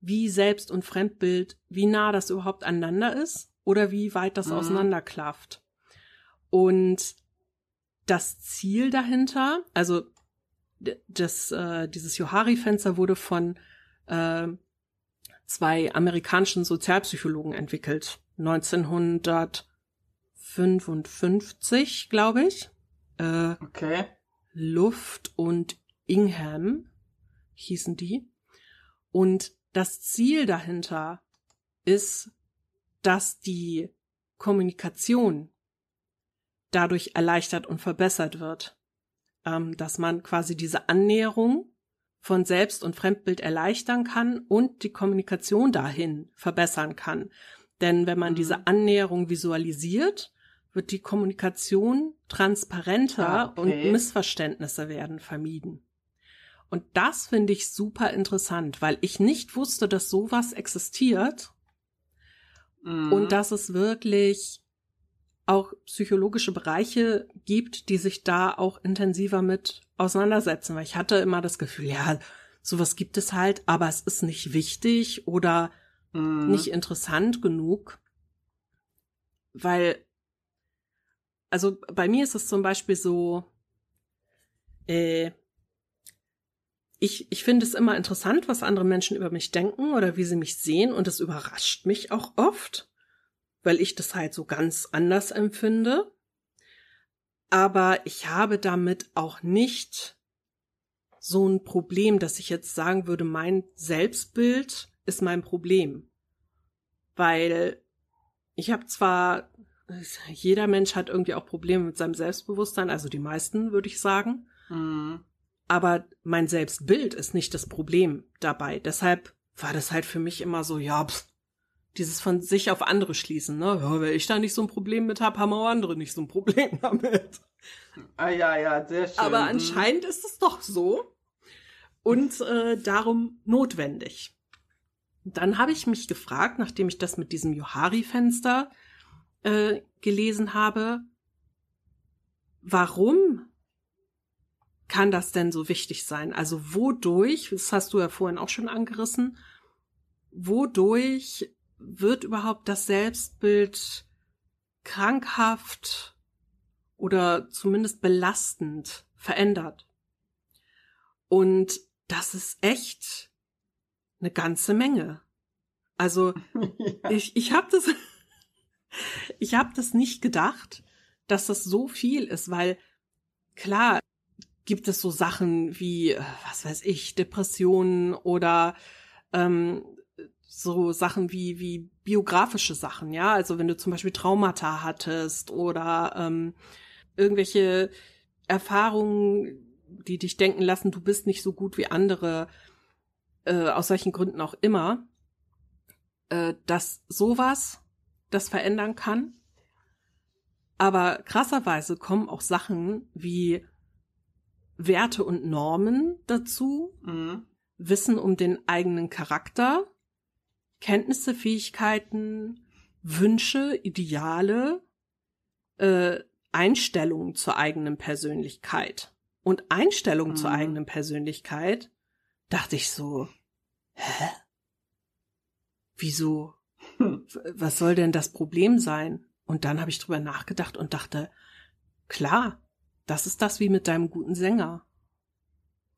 wie Selbst- und Fremdbild, wie nah das überhaupt aneinander ist oder wie weit das Mhm. auseinanderklafft. Und das Ziel dahinter, also das, äh, dieses Johari-Fenster wurde von äh, zwei amerikanischen Sozialpsychologen entwickelt. 1955, glaube ich. Äh, Okay. Luft und Ingham hießen die. Und das Ziel dahinter ist, dass die Kommunikation dadurch erleichtert und verbessert wird. Ähm, dass man quasi diese Annäherung von Selbst- und Fremdbild erleichtern kann und die Kommunikation dahin verbessern kann. Denn wenn man Mhm. diese Annäherung visualisiert, wird die Kommunikation transparenter Ah, okay. und Missverständnisse werden vermieden. Und das finde ich super interessant, weil ich nicht wusste, dass sowas existiert Mhm. und dass es wirklich auch psychologische Bereiche gibt, die sich da auch intensiver mit auseinandersetzen. Weil ich hatte immer das Gefühl, ja, sowas gibt es halt, aber es ist nicht wichtig oder Mhm. nicht interessant genug. Weil, also bei mir ist es zum Beispiel so, äh, ich, ich finde es immer interessant, was andere Menschen über mich denken oder wie sie mich sehen und es überrascht mich auch oft, weil ich das halt so ganz anders empfinde. Aber ich habe damit auch nicht so ein Problem, dass ich jetzt sagen würde, mein Selbstbild ist mein Problem. Weil ich habe zwar, jeder Mensch hat irgendwie auch Probleme mit seinem Selbstbewusstsein, also die meisten, würde ich sagen. Mhm. Aber mein Selbstbild ist nicht das Problem dabei. Deshalb war das halt für mich immer so, ja, pff, dieses von sich auf andere schließen, ne? Ja, wenn ich da nicht so ein Problem mit hab, haben auch andere nicht so ein Problem damit. Ah ja, ja, sehr schön. Aber Mhm. anscheinend ist es doch so und äh, darum notwendig. Dann habe ich mich gefragt, nachdem ich das mit diesem Johari-Fenster äh, gelesen habe, warum kann das denn so wichtig sein? Also wodurch, das hast du ja vorhin auch schon angerissen, wodurch wird überhaupt das Selbstbild krankhaft oder zumindest belastend verändert. Und das ist echt eine ganze Menge. Also ja. ich, ich habe das, ich habe das nicht gedacht, dass das so viel ist, weil klar gibt es so Sachen wie, was weiß ich, Depressionen oder ähm, so Sachen wie, wie biografische Sachen, ja. Also wenn du zum Beispiel Traumata hattest oder ähm, irgendwelche Erfahrungen, die dich denken lassen, du bist nicht so gut wie andere, äh, aus solchen Gründen auch immer, äh, dass sowas das verändern kann. Aber krasserweise kommen auch Sachen wie Werte und Normen dazu, mhm. Wissen um den eigenen Charakter, Kenntnisse, Fähigkeiten, Wünsche, Ideale, äh, Einstellungen zur eigenen Persönlichkeit. Und Einstellung mhm. zur eigenen Persönlichkeit, dachte ich so, hä? Wieso? Hm. Was soll denn das Problem sein? Und dann habe ich drüber nachgedacht und dachte, klar, das ist das wie mit deinem guten Sänger.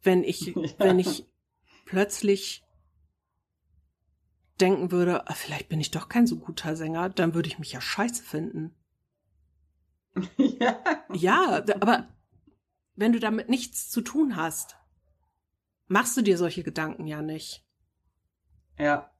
Wenn ich, ja. wenn ich plötzlich denken würde, ah, vielleicht bin ich doch kein so guter Sänger, dann würde ich mich ja scheiße finden. Ja. Ja, aber wenn du damit nichts zu tun hast, machst du dir solche Gedanken ja nicht. Ja.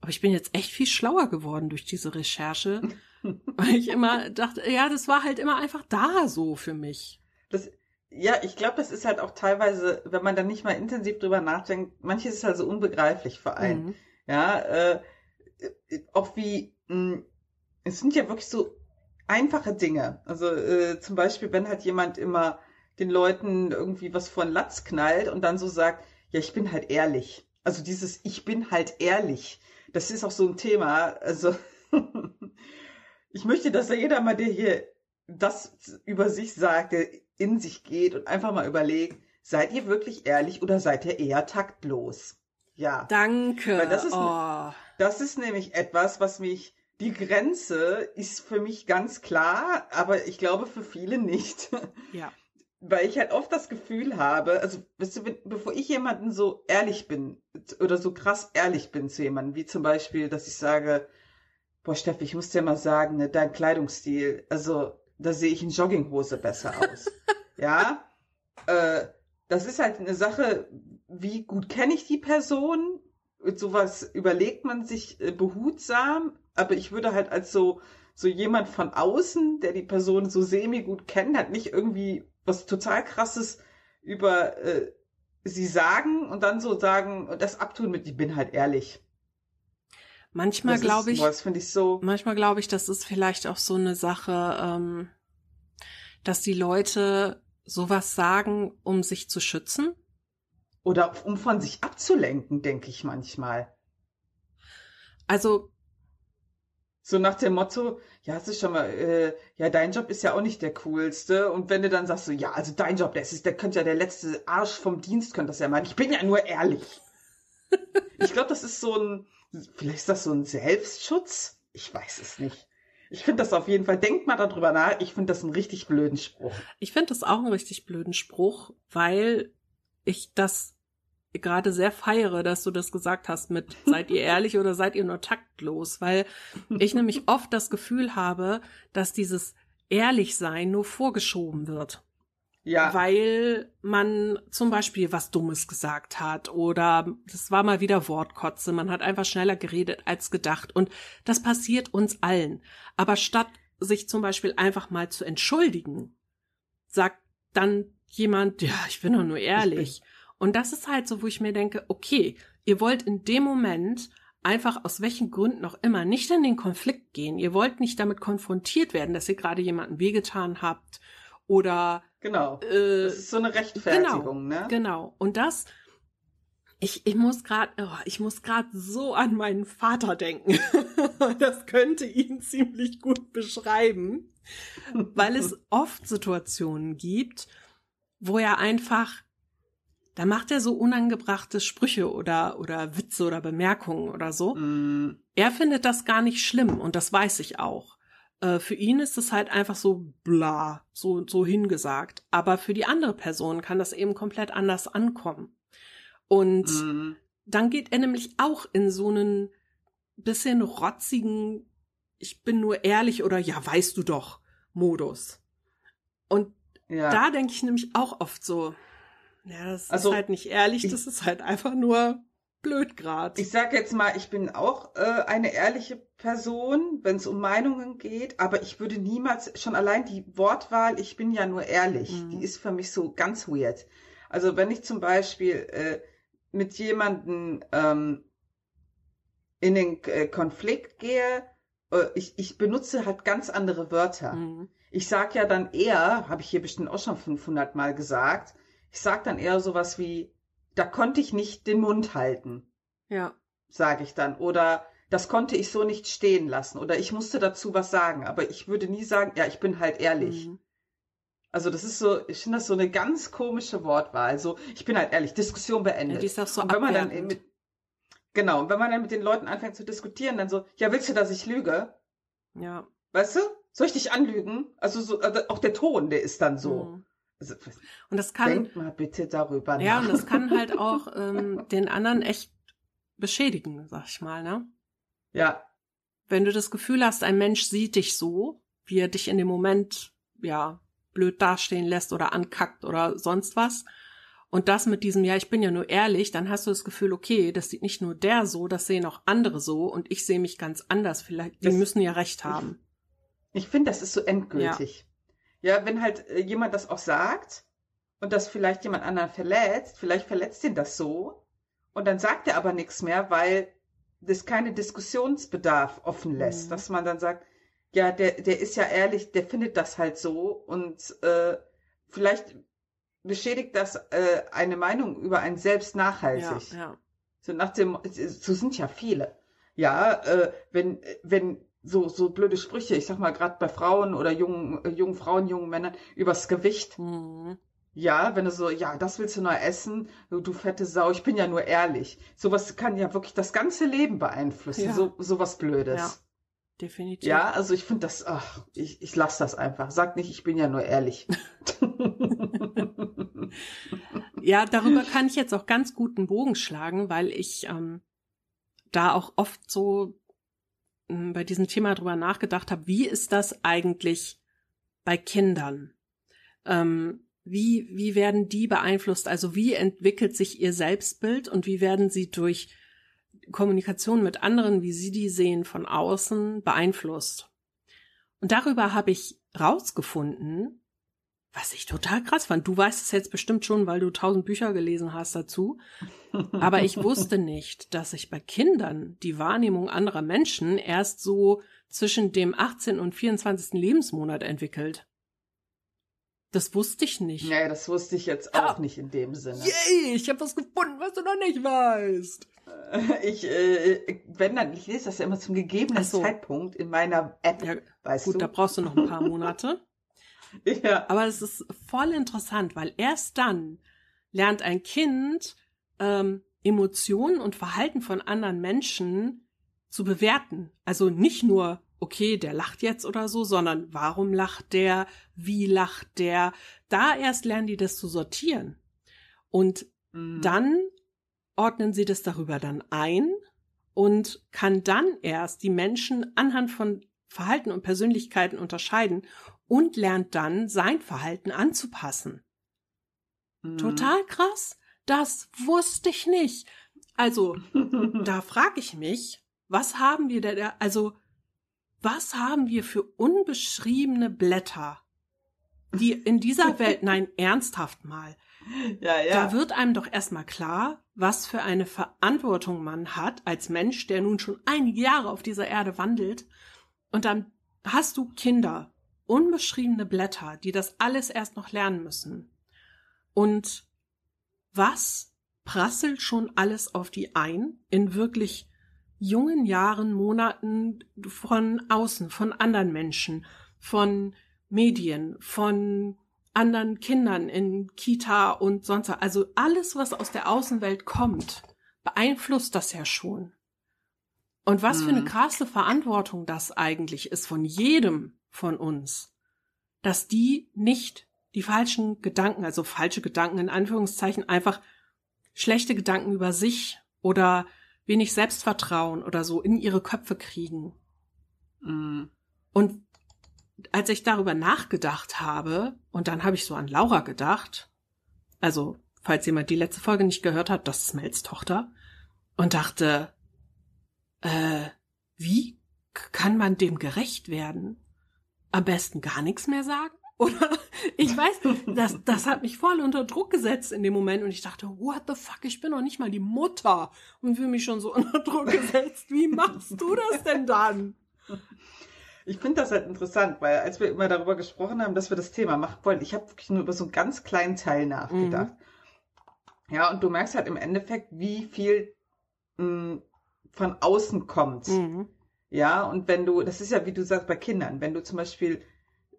Aber ich bin jetzt echt viel schlauer geworden durch diese Recherche, weil ich immer dachte, ja, das war halt immer einfach da so für mich. Das, ja, ich glaube, das ist halt auch teilweise, wenn man dann nicht mal intensiv drüber nachdenkt, manches ist halt so unbegreiflich für einen. Mhm. Ja, äh, auch wie, mh, hm, es sind ja wirklich so einfache Dinge. Also äh, zum Beispiel, wenn halt jemand immer den Leuten irgendwie was vor den Latz knallt und dann so sagt, ja, ich bin halt ehrlich. Also dieses Ich bin halt ehrlich. Das ist auch so ein Thema. Also ich möchte, dass da jeder mal, der hier das über sich sagt, der in sich geht und einfach mal überlegt, seid ihr wirklich ehrlich oder seid ihr eher taktlos? Ja. Danke. Weil das ist, oh. das ist nämlich etwas, was mich, die Grenze ist für mich ganz klar, aber ich glaube für viele nicht. Ja. Weil ich halt oft das Gefühl habe, also weißt du, bevor ich jemanden so ehrlich bin oder so krass ehrlich bin zu jemandem, wie zum Beispiel, dass ich sage, boah Steffi, ich muss dir mal sagen, ne, dein Kleidungsstil, also da sehe ich in Jogginghose besser aus. ja, äh, das ist halt eine Sache, wie gut kenne ich die Person? Sowas überlegt man sich äh, behutsam, aber ich würde halt als so, so jemand von außen, der die Person so semi gut kennt, halt nicht irgendwie was total krasses über äh, sie sagen und dann so sagen und das abtun mit, ich bin halt ehrlich. Manchmal glaube ich, das finde ich so. Manchmal glaube ich, das ist vielleicht auch so eine Sache, ähm, dass die Leute sowas sagen, um sich zu schützen. Oder um von sich abzulenken, denke ich manchmal. Also so nach dem Motto, ja, es ist schon mal, äh, ja, dein Job ist ja auch nicht der coolste. Und wenn du dann sagst so, ja, also dein Job, das ist, der könnte ja der letzte Arsch vom Dienst, könnte das ja meinen. Ich bin ja nur ehrlich. ich glaube, das ist so ein, vielleicht ist das so ein Selbstschutz? Ich weiß es nicht. Ich finde das auf jeden Fall, denkt mal darüber nach, ich finde das einen richtig blöden Spruch. Ich finde das auch einen richtig blöden Spruch, weil ich das gerade sehr feiere, dass du das gesagt hast mit seid ihr ehrlich oder seid ihr nur taktlos, weil ich nämlich oft das Gefühl habe, dass dieses ehrlich sein nur vorgeschoben wird. Ja. Weil man zum Beispiel was Dummes gesagt hat oder das war mal wieder Wortkotze. Man hat einfach schneller geredet als gedacht. Und das passiert uns allen. Aber statt sich zum Beispiel einfach mal zu entschuldigen, sagt dann jemand, ja, ich bin doch nur ehrlich. Und das ist halt so, wo ich mir denke, okay, ihr wollt in dem Moment einfach aus welchen Gründen auch immer nicht in den Konflikt gehen. Ihr wollt nicht damit konfrontiert werden, dass ihr gerade jemanden wehgetan habt oder genau. Äh, das ist so eine Rechtfertigung, genau, ne? Genau. Und das, ich, ich muss gerade, oh, ich muss gerade so an meinen Vater denken. das könnte ihn ziemlich gut beschreiben, weil es oft Situationen gibt, wo er einfach da macht er so unangebrachte Sprüche oder, oder Witze oder Bemerkungen oder so. Mm, Er findet das gar nicht schlimm und das weiß ich auch. Äh, für ihn ist es halt einfach so bla, so, so hingesagt. Aber für die andere Person kann das eben komplett anders ankommen. Und mm. dann geht er nämlich auch in so einen bisschen rotzigen, ich bin nur ehrlich oder ja, weißt du doch, Modus. Und Ja. da denke ich nämlich auch oft so, ja, das Also, ist halt nicht ehrlich, ich- das ist halt einfach nur blöd grad. Ich sag jetzt mal, ich bin auch äh, eine ehrliche Person, wenn es um Meinungen geht, aber ich würde niemals, schon allein die Wortwahl, ich bin ja nur ehrlich, Mhm. die ist für mich so ganz weird. Also wenn ich zum Beispiel äh, mit jemandem ähm, in den äh, Konflikt gehe, äh, ich, ich benutze halt ganz andere Wörter. Mhm. Ich sag ja dann eher, habe ich hier bestimmt auch schon 500 Mal gesagt, ich sag dann eher sowas wie, da konnte ich nicht den Mund halten Ja. sage ich dann. Oder das konnte ich so nicht stehen lassen. Oder ich musste dazu was sagen. Aber ich würde nie sagen, ja, ich bin halt ehrlich. Mhm. Also das ist so, ich finde das so eine ganz komische Wortwahl. So, ich bin halt ehrlich, Diskussion Ja, beendet. die ist auch so und wenn man dann mit, genau, und wenn man dann mit den Leuten anfängt zu diskutieren, dann so, ja, willst du, dass ich lüge? ja. Weißt du? Soll ich dich anlügen? Also so, also auch der Ton, der ist dann so. Mhm. Und das kann, denkt mal bitte darüber ja, nach. und das kann halt auch ähm, den anderen echt beschädigen, sag ich mal, ne? ja, Wenn du das Gefühl hast, ein Mensch sieht dich so, wie er dich in dem Moment, ja, blöd dastehen lässt oder ankackt oder sonst was. Und das mit diesem, ja, ich bin ja nur ehrlich, dann hast du das Gefühl, okay, das sieht nicht nur der so, das sehen auch andere so und ich sehe mich ganz anders. Vielleicht, die Das- müssen ja recht haben. Ich finde, das ist so endgültig. Ja, wenn halt äh, jemand das auch sagt und das vielleicht jemand anderen verletzt, vielleicht verletzt ihn das so und dann sagt er aber nichts mehr, weil das keine Diskussionsbedarf offen lässt, Mhm. dass man dann sagt, ja, der, der ist ja ehrlich, der findet das halt so und äh, vielleicht beschädigt das äh, eine Meinung über einen selbst Ja, nachhaltig. ja. So nach dem, so sind ja viele. Ja, äh, wenn, wenn so, so blöde Sprüche, ich sag mal, gerade bei Frauen oder jungen, äh, jungen Frauen, jungen Männern, übers Gewicht. Mhm. Ja, wenn du so, ja, das willst du nur essen, du, du fette Sau, ich bin ja nur ehrlich. Sowas kann ja wirklich das ganze Leben beeinflussen, Ja. so, sowas Blödes. Ja. Definitiv. Ja, also ich finde das, ach, ich, ich lasse das einfach. Sag nicht, ich bin ja nur ehrlich. Ja, darüber kann ich jetzt auch ganz gut einen Bogen schlagen, weil ich ähm, da auch oft so bei diesem Thema drüber nachgedacht habe, wie ist das eigentlich bei Kindern? Ähm, wie, wie werden die beeinflusst? Also wie entwickelt sich ihr Selbstbild und wie werden sie durch Kommunikation mit anderen, wie sie die sehen von außen, beeinflusst? Und darüber habe ich rausgefunden, was ich total krass fand. Du weißt es jetzt bestimmt schon, weil du tausend Bücher gelesen hast dazu. Aber ich wusste nicht, dass sich bei Kindern die Wahrnehmung anderer Menschen erst so zwischen dem 18. und 24. Lebensmonat entwickelt. Das wusste ich nicht. Nee, das wusste ich jetzt auch nicht in dem Sinne. Yay, ich habe was gefunden, was du noch nicht weißt. Ich, äh, wenn dann, ich lese das ja immer zum gegebenen so. Zeitpunkt in meiner App, Ja, weißt gut, da du? brauchst du noch ein paar Monate. ja. Aber es ist voll interessant, weil erst dann lernt ein Kind ähm, Emotionen und Verhalten von anderen Menschen zu bewerten. Also nicht nur, okay, der lacht jetzt oder so, sondern warum lacht der, wie lacht der. Da erst lernen die das zu sortieren. Und Mhm. dann ordnen sie das darüber dann ein und kann dann erst die Menschen anhand von Verhalten und Persönlichkeiten unterscheiden und lernt dann sein Verhalten anzupassen. Mhm. Total krass. Das wusste ich nicht. Also, da frage ich mich, was haben wir da, also, was haben wir für unbeschriebene Blätter, die in dieser Welt, nein, ernsthaft mal, ja, ja. da wird einem doch erstmal klar, was für eine Verantwortung man hat als Mensch, der nun schon einige Jahre auf dieser Erde wandelt. Und dann hast du Kinder, unbeschriebene Blätter, die das alles erst noch lernen müssen. Und was prasselt schon alles auf die ein in wirklich jungen Jahren, Monaten von außen, von anderen Menschen, von Medien, von anderen Kindern in Kita und sonst, also alles, was aus der Außenwelt kommt, beeinflusst das ja schon. Und was für eine Mhm. krasse Verantwortung das eigentlich ist von jedem von uns, dass die nicht die falschen Gedanken, also falsche Gedanken in Anführungszeichen, einfach schlechte Gedanken über sich oder wenig Selbstvertrauen oder so in ihre Köpfe kriegen. Mhm. Und als ich darüber nachgedacht habe, und dann habe ich so an Laura gedacht, also falls jemand die letzte Folge nicht gehört hat, das ist Mels Tochter, und dachte, äh, wie kann man dem gerecht werden? Am besten gar nichts mehr sagen? Oder ich weiß, das, das hat mich voll unter Druck gesetzt in dem Moment und ich dachte, what the fuck, ich bin noch nicht mal die Mutter und fühle mich schon so unter Druck gesetzt. Wie machst du das denn dann? Ich finde das halt interessant, weil als wir immer darüber gesprochen haben, dass wir das Thema machen wollen, ich habe wirklich nur über so einen ganz kleinen Teil nachgedacht. Ja, und du merkst halt im Endeffekt, wie viel mh, von außen kommt. Mhm. Ja, und wenn du, das ist ja wie du sagst bei Kindern, wenn du zum Beispiel,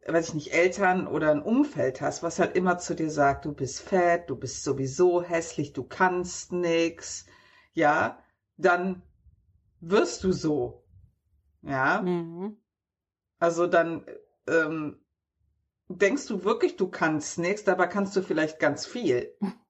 weiß ich nicht, Eltern oder ein Umfeld hast, was halt immer zu dir sagt, du bist fett, du bist sowieso hässlich, du kannst nix, ja, dann wirst du so. Ja, Mhm. also dann ähm, denkst du wirklich, du kannst nichts, dabei kannst du vielleicht ganz viel.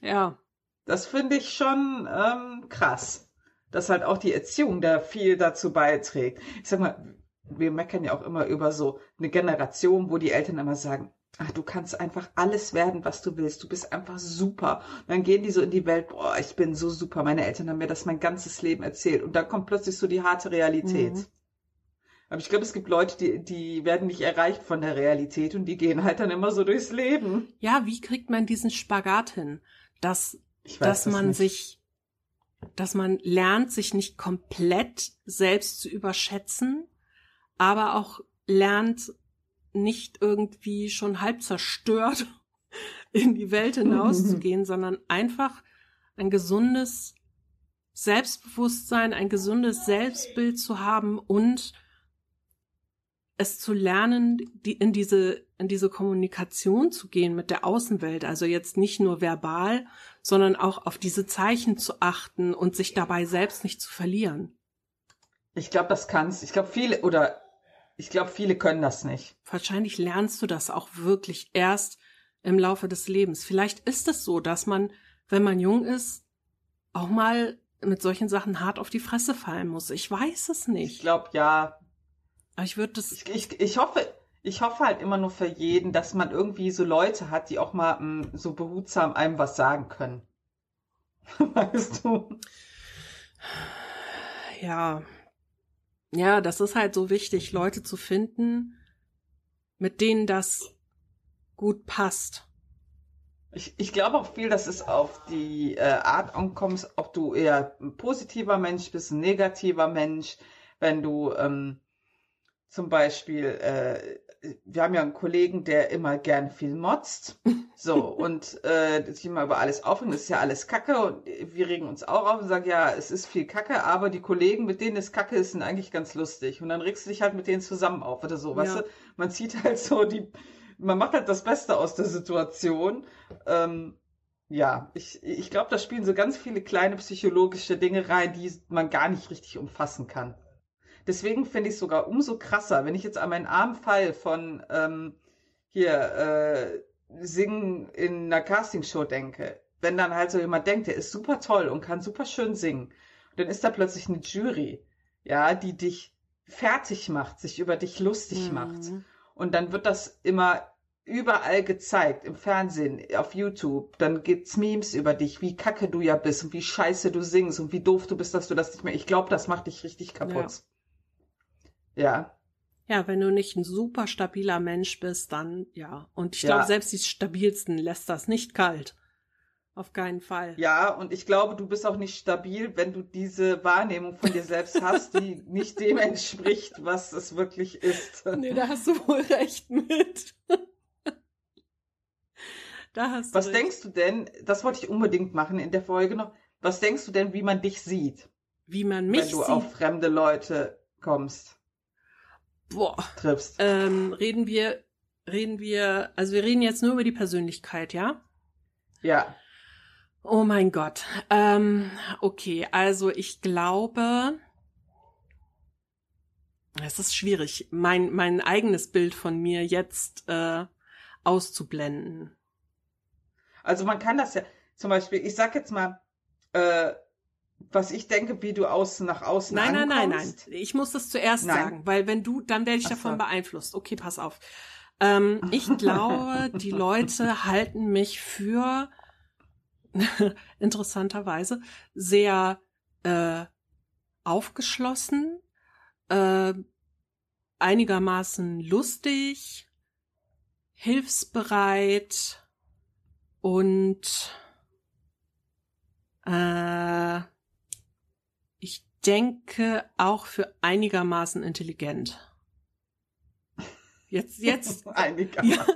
Ja. Das finde ich schon ähm, krass, dass halt auch die Erziehung da viel dazu beiträgt. Ich sag mal, wir meckern ja auch immer über so eine Generation, wo die Eltern immer sagen, ach, du kannst einfach alles werden, was du willst. Du bist einfach super. Und dann gehen die so in die Welt, boah, ich bin so super. Meine Eltern haben mir das mein ganzes Leben erzählt. Und dann kommt plötzlich so die harte Realität. Mhm. Aber ich glaube, es gibt Leute, die, die werden nicht erreicht von der Realität und die gehen halt dann immer so durchs Leben. Ja, wie kriegt man diesen Spagat hin? Dass, dass das man nicht. sich, dass man lernt, sich nicht komplett selbst zu überschätzen, aber auch lernt, nicht irgendwie schon halb zerstört in die Welt hinauszugehen, sondern einfach ein gesundes Selbstbewusstsein, ein gesundes Selbstbild zu haben und es zu lernen, die, in diese, in diese Kommunikation zu gehen mit der Außenwelt. Also jetzt nicht nur verbal, sondern auch auf diese Zeichen zu achten und sich dabei selbst nicht zu verlieren. Ich glaube, das kannst. Ich glaube, viele oder ich glaube, viele können das nicht. Wahrscheinlich lernst du das auch wirklich erst im Laufe des Lebens. Vielleicht ist es so, dass man, wenn man jung ist, auch mal mit solchen Sachen hart auf die Fresse fallen muss. Ich weiß es Ich nicht. glaube, ja. Aber ich würde das, Ich, ich, ich hoffe, ich hoffe halt immer nur für jeden, dass man irgendwie so Leute hat, die auch mal mh, so behutsam einem was sagen können. Weißt du? ja, ja, das ist halt so wichtig, Leute zu finden, mit denen das gut passt. Ich, ich glaube auch viel, dass es auf die äh, Art ankommt, ob du eher ein positiver Mensch bist, ein negativer Mensch, wenn du ähm, zum Beispiel, äh, wir haben ja einen Kollegen, der immer gern viel motzt, so, und äh, sich immer über alles aufregt, das ist ja alles Kacke, und wir regen uns auch auf und sagen, ja, es ist viel Kacke, aber die Kollegen, mit denen es Kacke ist, sind eigentlich ganz lustig. Und dann regst du dich halt mit denen zusammen auf oder so, weißt Ja. du? Man zieht halt so die, man macht halt das Beste aus der Situation. Ähm, ja, ich, ich glaube, da spielen so ganz viele kleine psychologische Dinge rein, die man gar nicht richtig umfassen kann. Deswegen finde ich es sogar umso krasser, wenn ich jetzt an meinen armen Fall von ähm, hier äh, Singen in einer Castingshow denke. Wenn dann halt so jemand denkt, der ist super toll und kann super schön singen, und dann ist da plötzlich eine Jury, ja, die dich fertig macht, sich über dich lustig macht. Mhm. Und dann wird das immer überall gezeigt, im Fernsehen, auf YouTube. Dann gibt's Memes über dich, wie kacke du ja bist und wie scheiße du singst und wie doof du bist, dass du das nicht mehr. Ich glaube, das macht dich richtig kaputt. Ja. Ja, wenn du nicht ein super stabiler Mensch bist, dann ja. Und ich Ja. glaube, selbst die stabilsten lässt das nicht kalt. Auf keinen Fall. Ja, und ich glaube, du bist auch nicht stabil, wenn du diese Wahrnehmung von dir selbst hast, die nicht dem entspricht, was es wirklich ist. Nee, da hast du wohl recht mit. da hast du Was denkst du denn, das wollte ich unbedingt machen in der Folge noch, was denkst du denn, wie man dich sieht, Wie man mich wenn du sieht. auf fremde Leute kommst, Boah. triffst? Ähm, reden wir, reden wir, also wir reden jetzt nur über die Persönlichkeit, ja? Ja. Oh mein Gott. Ähm, okay, also ich glaube, es ist schwierig, mein, mein eigenes Bild von mir jetzt äh, auszublenden. Also man kann das ja, zum Beispiel, ich sag jetzt mal, äh, was ich denke, wie du außen nach außen Nein, nein, nein, nein. Ich muss das zuerst Nein. sagen, weil wenn du, dann werde ich Ach davon so. beeinflusst. Okay, pass auf. Ähm, ich glaube, die Leute halten mich für interessanterweise sehr äh, aufgeschlossen, äh, einigermaßen lustig, hilfsbereit und äh, denke auch für einigermaßen intelligent. Jetzt, jetzt, Einigermaßen.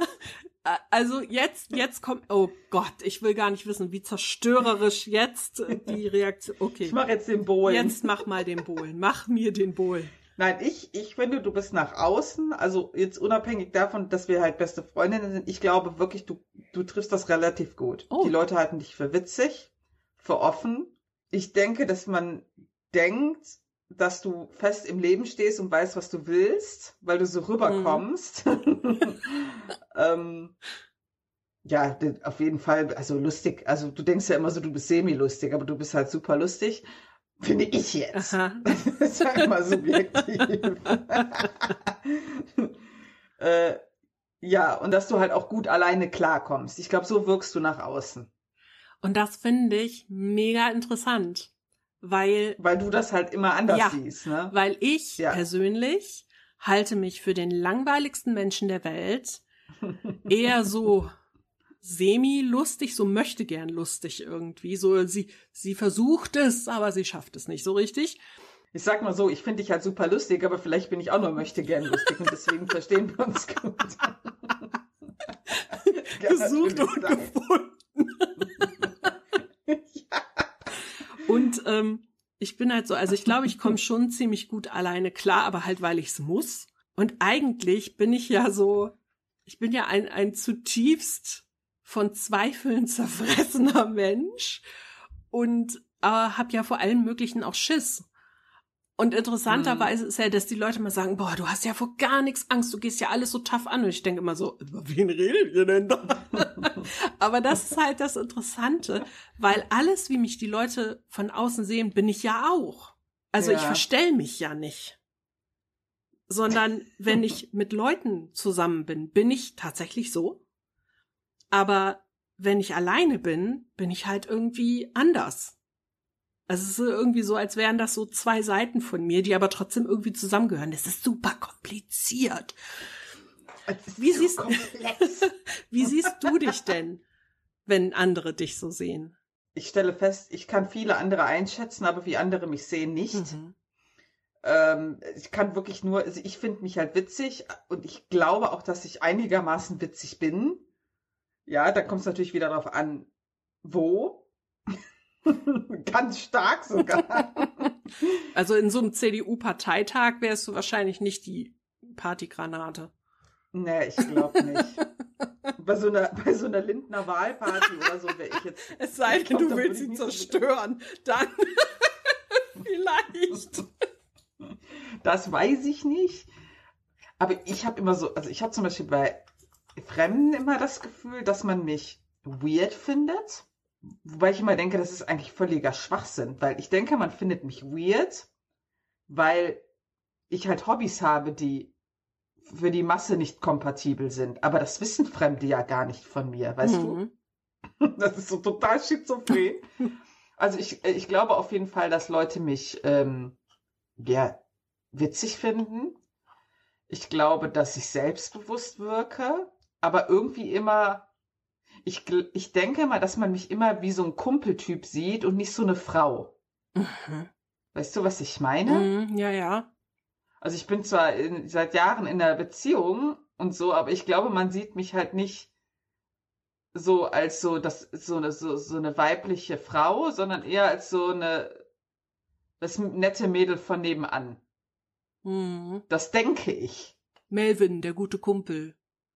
ja, also jetzt, jetzt kommt, oh Gott, ich will gar nicht wissen, wie zerstörerisch jetzt die Reaktion, okay. Ich mache jetzt den Bohlen. Jetzt mach mal den Bohlen. Mach mir den Bohlen. Nein, ich, ich finde, du bist nach außen, also jetzt unabhängig davon, dass wir halt beste Freundinnen sind, ich glaube wirklich, du, du triffst das relativ gut. Oh. Die Leute halten dich für witzig, für offen. Ich denke, dass man denkt, dass du fest im Leben stehst und weißt, was du willst, weil du so rüberkommst. ähm, ja, auf jeden Fall, also lustig, also du denkst ja immer so, du bist semi-lustig, aber du bist halt super lustig. Finde ich jetzt. Aha. Sag mal subjektiv. äh, ja, und dass du halt auch gut alleine klarkommst. Ich glaube, so wirkst du nach außen. Und das finde ich mega interessant, weil, Weil du das halt immer anders Ja. siehst, ne? weil ich Ja. persönlich halte mich für den langweiligsten Menschen der Welt. Eher so semi-lustig, so möchte gern lustig irgendwie. So, sie, sie versucht es, aber sie schafft es nicht so richtig. Ich sag mal so, ich finde dich halt super lustig, aber vielleicht bin ich auch nur möchte gern lustig und deswegen verstehen wir uns gut. Gesucht und gefunden. Und ähm, ich bin halt so, also ich glaube, ich komme schon ziemlich gut alleine klar, aber halt, weil ich es muss. Und eigentlich bin ich ja so, ich bin ja ein, ein zutiefst von Zweifeln zerfressener Mensch und äh, habe ja vor allem möglichen auch Schiss. Und interessanterweise ist ja, dass die Leute mal sagen, boah, du hast ja vor gar nichts Angst, du gehst ja alles so tough an. Und ich denke immer so, über wen redet ihr denn da? Aber das ist halt das Interessante, weil alles, wie mich die Leute von außen sehen, bin ich ja auch. Also ich Ja. verstell mich ja nicht. Sondern wenn ich mit Leuten zusammen bin, bin ich tatsächlich so. Aber wenn ich alleine bin, bin ich halt irgendwie anders. Also es ist irgendwie so, als wären das so zwei Seiten von mir, die aber trotzdem irgendwie zusammengehören. Das ist super kompliziert. Ist Wie so siehst-. Wie siehst du dich denn, wenn andere dich so sehen? Ich stelle fest, ich kann viele andere einschätzen, aber wie andere mich sehen nicht. Mhm. Ähm, ich kann wirklich nur, also ich finde mich halt witzig und ich glaube auch, dass ich einigermaßen witzig bin. Ja, da kommt es natürlich wieder darauf an, wo. Ganz stark sogar. Also in so einem CDU-Parteitag wärst du wahrscheinlich nicht die Partygranate. nee, ich glaube nicht. Bei so einer, bei so einer Lindner Wahlparty oder so wäre ich jetzt. Es sei denn, du willst sie zerstören, dann vielleicht. Das weiß ich nicht. Aber ich habe immer so, also ich habe zum Beispiel bei Fremden immer das Gefühl, dass man mich weird findet. Wobei ich immer denke, das ist eigentlich völliger Schwachsinn, weil ich denke, man findet mich weird, weil ich halt Hobbys habe, die für die Masse nicht kompatibel sind. Aber das wissen Fremde ja gar nicht von mir, weißt du? Mhm. Das ist so total schizophren. Also ich, ich glaube auf jeden Fall, dass Leute mich ähm, ja, witzig finden. Ich glaube, dass ich selbstbewusst wirke, aber irgendwie immer, ich, ich denke mal, dass man mich immer wie so ein Kumpeltyp sieht und nicht so eine Frau. Mhm. Weißt du, was ich meine? Mhm, ja, ja. Also ich bin zwar in, seit Jahren in einer Beziehung und so, aber ich glaube, man sieht mich halt nicht so als so das so eine so, so eine weibliche Frau, sondern eher als so eine das nette Mädel von nebenan. Mhm. Das denke ich. Melvin, der gute Kumpel.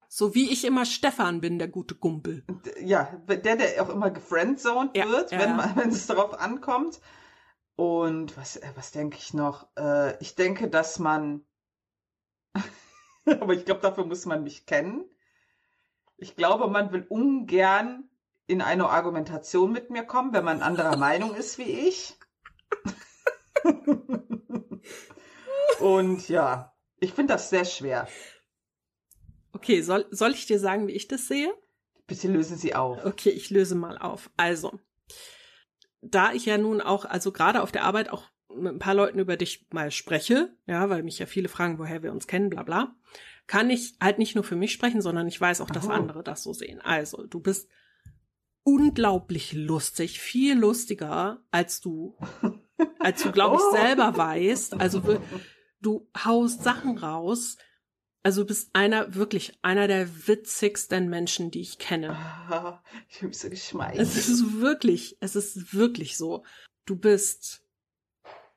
So wie ich immer Stefan bin, der gute Kumpel. Ja, der, der auch immer gefriendzoned Ja, wird, ja, wenn, man, wenn es darauf ankommt. Und was, äh, was denke ich noch? Äh, ich denke, dass man, aber ich glaube, dafür muss man mich kennen. Ich glaube, man will ungern in eine Argumentation mit mir kommen, wenn man anderer Meinung ist wie ich. Und ja, ich finde das sehr schwer. Okay, soll, soll ich dir sagen, wie ich das sehe? Bitte lösen Sie auf. Okay, ich löse mal auf. Also, da ich ja nun auch, also gerade auf der Arbeit auch mit ein paar Leuten über dich mal spreche, ja, weil mich ja viele fragen, woher wir uns kennen, bla bla, kann ich halt nicht nur für mich sprechen, sondern ich weiß auch, dass Aha. andere das so sehen. Also, du bist unglaublich lustig, viel lustiger, als du, als du, glaube ich, Oh. selber weißt. Also, du haust Sachen raus. Also, du bist einer, wirklich einer der witzigsten Menschen, die ich kenne. Ah, ich bin so geschmeichelt. Es ist wirklich, es ist wirklich so. Du bist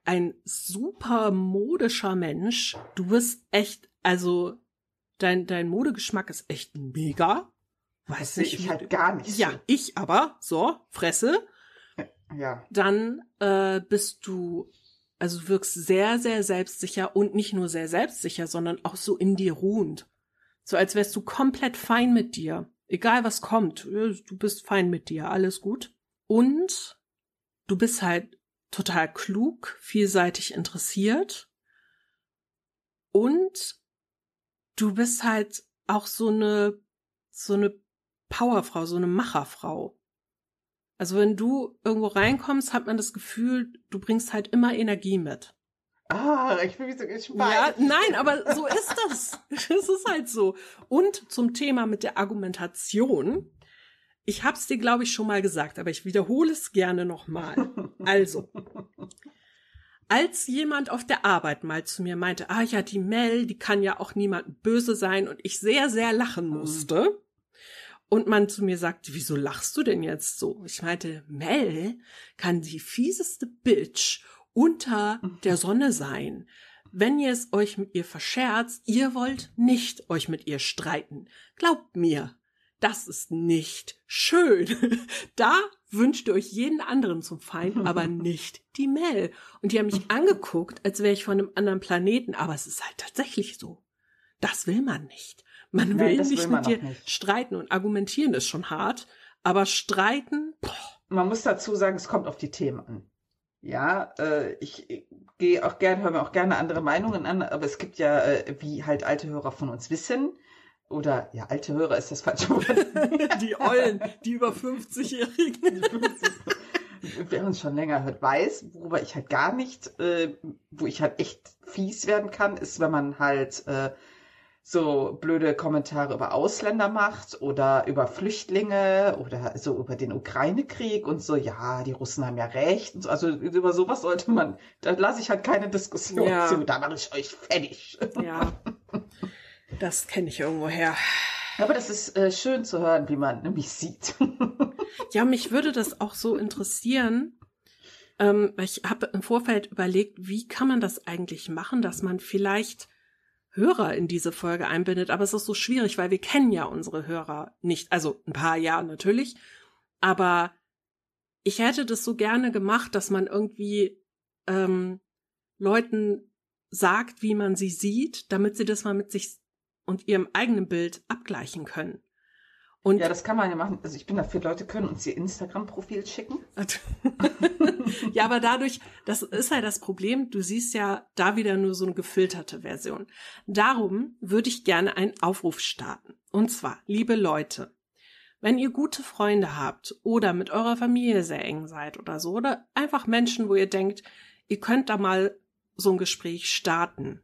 ein super modischer Mensch. Du bist echt, also dein, dein Modegeschmack ist echt mega. Weiß nicht. ich wie- halt gar nicht Ja, so. ich aber, so, Fresse. Ja. Dann äh, bist du, also wirkst sehr, sehr selbstsicher und nicht nur sehr selbstsicher, sondern auch so in dir ruhend. So als wärst du komplett fein mit dir. Egal was kommt, du bist fein mit dir, alles gut. Und du bist halt total klug, vielseitig interessiert. Und du bist halt auch so eine, so eine Powerfrau, so eine Macherfrau. Also wenn du irgendwo reinkommst, hat man das Gefühl, du bringst halt immer Energie mit. Ah, ich bin so Ja, geschmeichelt. nein, aber so ist das. Es ist halt so. Und zum Thema mit der Argumentation. Ich hab's dir, glaube ich, schon mal gesagt, aber ich wiederhole es gerne nochmal. Also, als jemand auf der Arbeit mal zu mir meinte, ah ja, die Mel, die kann ja auch niemand böse sein und ich sehr, sehr lachen musste. Und man zu mir sagte, wieso lachst du denn jetzt so? Ich meinte, Mel kann die fieseste Bitch unter der Sonne sein. Wenn ihr es euch mit ihr verscherzt, ihr wollt nicht euch mit ihr streiten. Glaubt mir, das ist nicht schön. Da wünscht ihr euch jeden anderen zum Feind, aber nicht die Mel. Und die haben mich angeguckt, als wäre ich von einem anderen Planeten, aber es ist halt tatsächlich so. Das will man nicht. Man Nein, will nicht will man mit dir nicht. streiten und argumentieren ist schon hart, aber streiten, boah, Man muss dazu sagen, es kommt auf die Themen an. Ja, äh, ich äh, gehe auch gerne, höre mir auch gerne andere Meinungen an, aber es gibt ja, äh, wie halt alte Hörer von uns wissen, oder ja, alte Hörer ist das falsche Wort. die Ollen, die über 50-Jährigen. Wer uns schon länger hört, weiß, worüber ich halt gar nicht, äh, wo ich halt echt fies werden kann, ist, wenn man halt äh, so blöde Kommentare über Ausländer macht oder über Flüchtlinge oder so über den Ukraine-Krieg und so, ja, die Russen haben ja recht. So. Also über sowas sollte man, da lasse ich halt keine Diskussion Ja. zu, da mache ich euch fertig. Ja, das kenne ich irgendwo her. Aber das ist äh, schön zu hören, wie man mich sieht. Ja, mich würde das auch so interessieren. Ähm, weil ich habe im Vorfeld überlegt, wie kann man das eigentlich machen, dass man vielleicht Hörer in diese Folge einbindet. Aber es ist so schwierig, weil wir kennen ja unsere Hörer nicht. Also ein paar ja natürlich. Aber ich hätte das so gerne gemacht, dass man irgendwie ähm, Leuten sagt, wie man sie sieht, damit sie das mal mit sich und ihrem eigenen Bild abgleichen können. Und ja, das kann man ja machen. Also ich bin dafür, Leute können uns ihr Instagram-Profil schicken. ja, aber dadurch, das ist halt das Problem, du siehst ja da wieder nur so eine gefilterte Version. Darum würde ich gerne einen Aufruf starten. Und zwar, liebe Leute, wenn ihr gute Freunde habt oder mit eurer Familie sehr eng seid oder so, oder einfach Menschen, wo ihr denkt, ihr könnt da mal so ein Gespräch starten,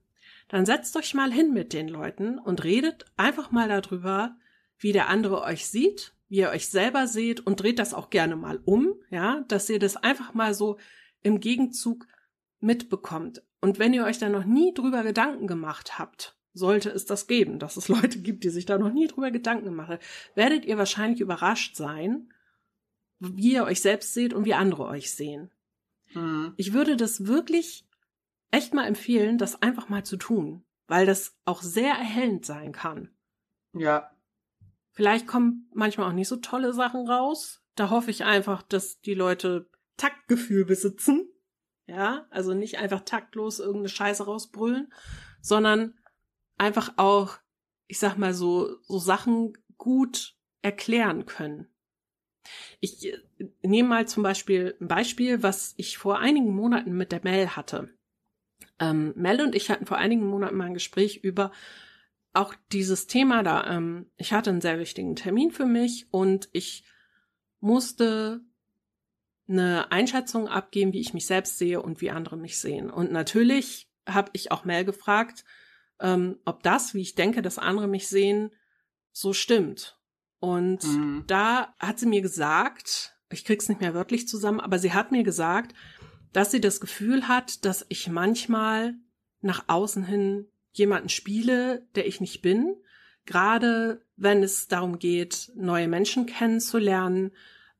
dann setzt euch mal hin mit den Leuten und redet einfach mal darüber, wie der andere euch sieht, wie ihr euch selber seht und dreht das auch gerne mal um, ja, dass ihr das einfach mal so im Gegenzug mitbekommt. Und wenn ihr euch da noch nie drüber Gedanken gemacht habt, sollte es das geben, dass es Leute gibt, die sich da noch nie drüber Gedanken machen, werdet ihr wahrscheinlich überrascht sein, wie ihr euch selbst seht und wie andere euch sehen. Hm. Ich würde das wirklich echt mal empfehlen, das einfach mal zu tun, weil das auch sehr erhellend sein kann. Ja, Vielleicht kommen manchmal auch nicht so tolle Sachen raus. Da hoffe ich einfach, dass die Leute Taktgefühl besitzen. Ja, also nicht einfach taktlos irgendeine Scheiße rausbrüllen, sondern einfach auch, ich sag mal so, so Sachen gut erklären können. Ich äh, nehme mal zum Beispiel ein Beispiel, was ich vor einigen Monaten mit der Mel hatte. Ähm, Mel und ich hatten vor einigen Monaten mal ein Gespräch über auch dieses Thema da. Ähm, ich hatte einen sehr wichtigen Termin für mich und ich musste eine Einschätzung abgeben, wie ich mich selbst sehe und wie andere mich sehen. Und natürlich habe ich auch Mel gefragt, ähm, ob das, wie ich denke, dass andere mich sehen, so stimmt. Und mhm. da hat sie mir gesagt, ich krieg's nicht mehr wörtlich zusammen, aber sie hat mir gesagt, dass sie das Gefühl hat, dass ich manchmal nach außen hin jemanden spiele, der ich nicht bin, gerade wenn es darum geht, neue Menschen kennenzulernen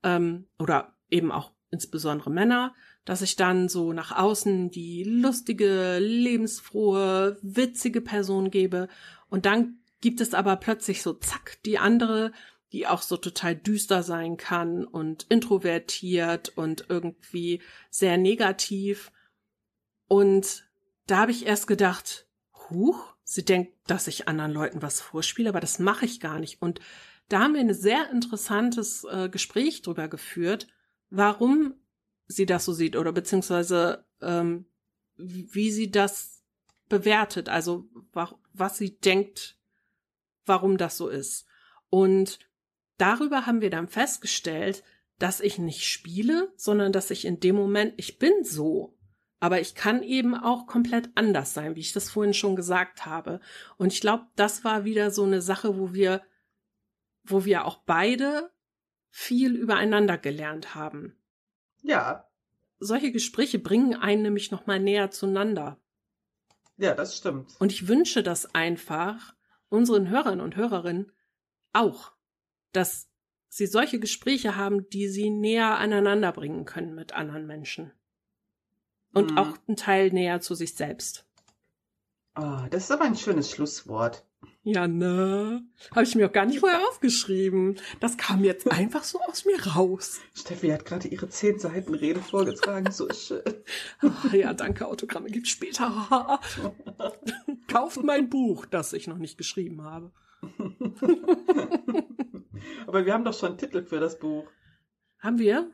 ähm, oder eben auch insbesondere Männer, dass ich dann so nach außen die lustige, lebensfrohe, witzige Person gebe und dann gibt es aber plötzlich so zack die andere, die auch so total düster sein kann und introvertiert und irgendwie sehr negativ. Und da habe ich erst gedacht, huch, sie denkt, dass ich anderen Leuten was vorspiele, aber das mache ich gar nicht. Und da haben wir ein sehr interessantes äh, Gespräch drüber geführt, warum sie das so sieht oder beziehungsweise ähm, wie sie das bewertet, also was sie denkt, warum das so ist. Und darüber haben wir dann festgestellt, dass ich nicht spiele, sondern dass ich in dem Moment, ich bin so. Aber ich kann eben auch komplett anders sein, wie ich das vorhin schon gesagt habe. Und ich glaube, das war wieder so eine Sache, wo wir, wo wir auch beide viel übereinander gelernt haben. Ja. Solche Gespräche bringen einen nämlich nochmal näher zueinander. Ja, das stimmt. Und ich wünsche das einfach unseren Hörern und Hörerinnen auch dass sie solche Gespräche haben, die sie näher aneinander bringen können mit anderen Menschen. Und mhm. auch einen Teil näher zu sich selbst. Oh, das ist aber ein schönes Schlusswort. Ja, ne? Habe ich mir auch gar nicht vorher aufgeschrieben. Das kam jetzt einfach so aus mir raus. Steffi hat gerade ihre zehn Seiten Rede vorgetragen. So schön. Ach, ja, danke. Autogramme gibt's später. Kauft mein Buch, das ich noch nicht geschrieben habe. Aber wir haben doch schon einen Titel für das Buch. Haben wir?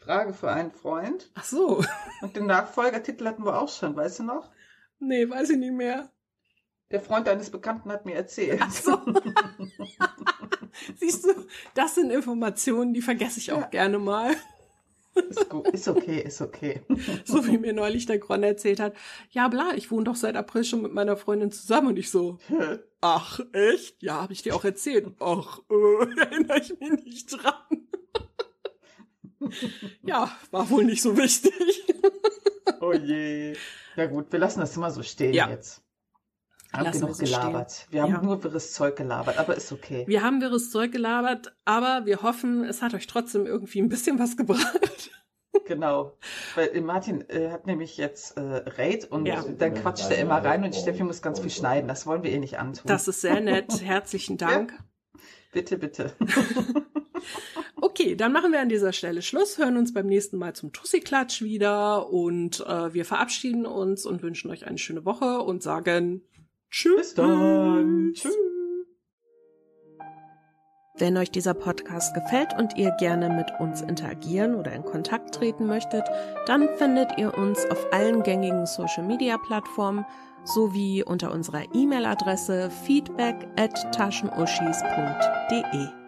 Frage für einen Freund. Ach so. Und den Nachfolgertitel hatten wir auch schon, weißt du noch? Nee, weiß ich nicht mehr. Der Freund eines Bekannten hat mir erzählt. Ach so. Siehst du, das sind Informationen, die vergesse ich auch ja. gerne mal. Ist, gut, ist okay, ist okay. So wie mir neulich der Gron erzählt hat. Ja, bla, ich wohne doch seit April schon mit meiner Freundin zusammen und ich so. Ach, echt? Ja, habe ich dir auch erzählt. Ach, äh, erinnere ich mich nicht dran. Ja, war wohl nicht so wichtig. oh je. Ja gut, wir lassen das immer so stehen ja. jetzt. Haben Lassen genug wir so gelabert. Stehen. Wir haben ja. nur wirres Zeug gelabert, aber ist okay. Wir haben wirres Zeug gelabert, aber wir hoffen, es hat euch trotzdem irgendwie ein bisschen was gebracht. Genau, weil Martin äh, hat nämlich jetzt äh, Raid und ja. dann quatscht er immer rein und Steffi muss ganz viel schneiden. Das wollen wir eh nicht antun. Das ist sehr nett. Herzlichen Dank. Ja. Bitte, bitte. Okay, dann machen wir an dieser Stelle Schluss, hören uns beim nächsten Mal zum Tussi-Klatsch wieder und äh, wir verabschieden uns und wünschen euch eine schöne Woche und sagen Tschüss. Bis dann. Tschüss. Wenn euch dieser Podcast gefällt und ihr gerne mit uns interagieren oder in Kontakt treten möchtet, dann findet ihr uns auf allen gängigen Social Media Plattformen sowie unter unserer E-Mail-Adresse feedback at taschenuschis.de.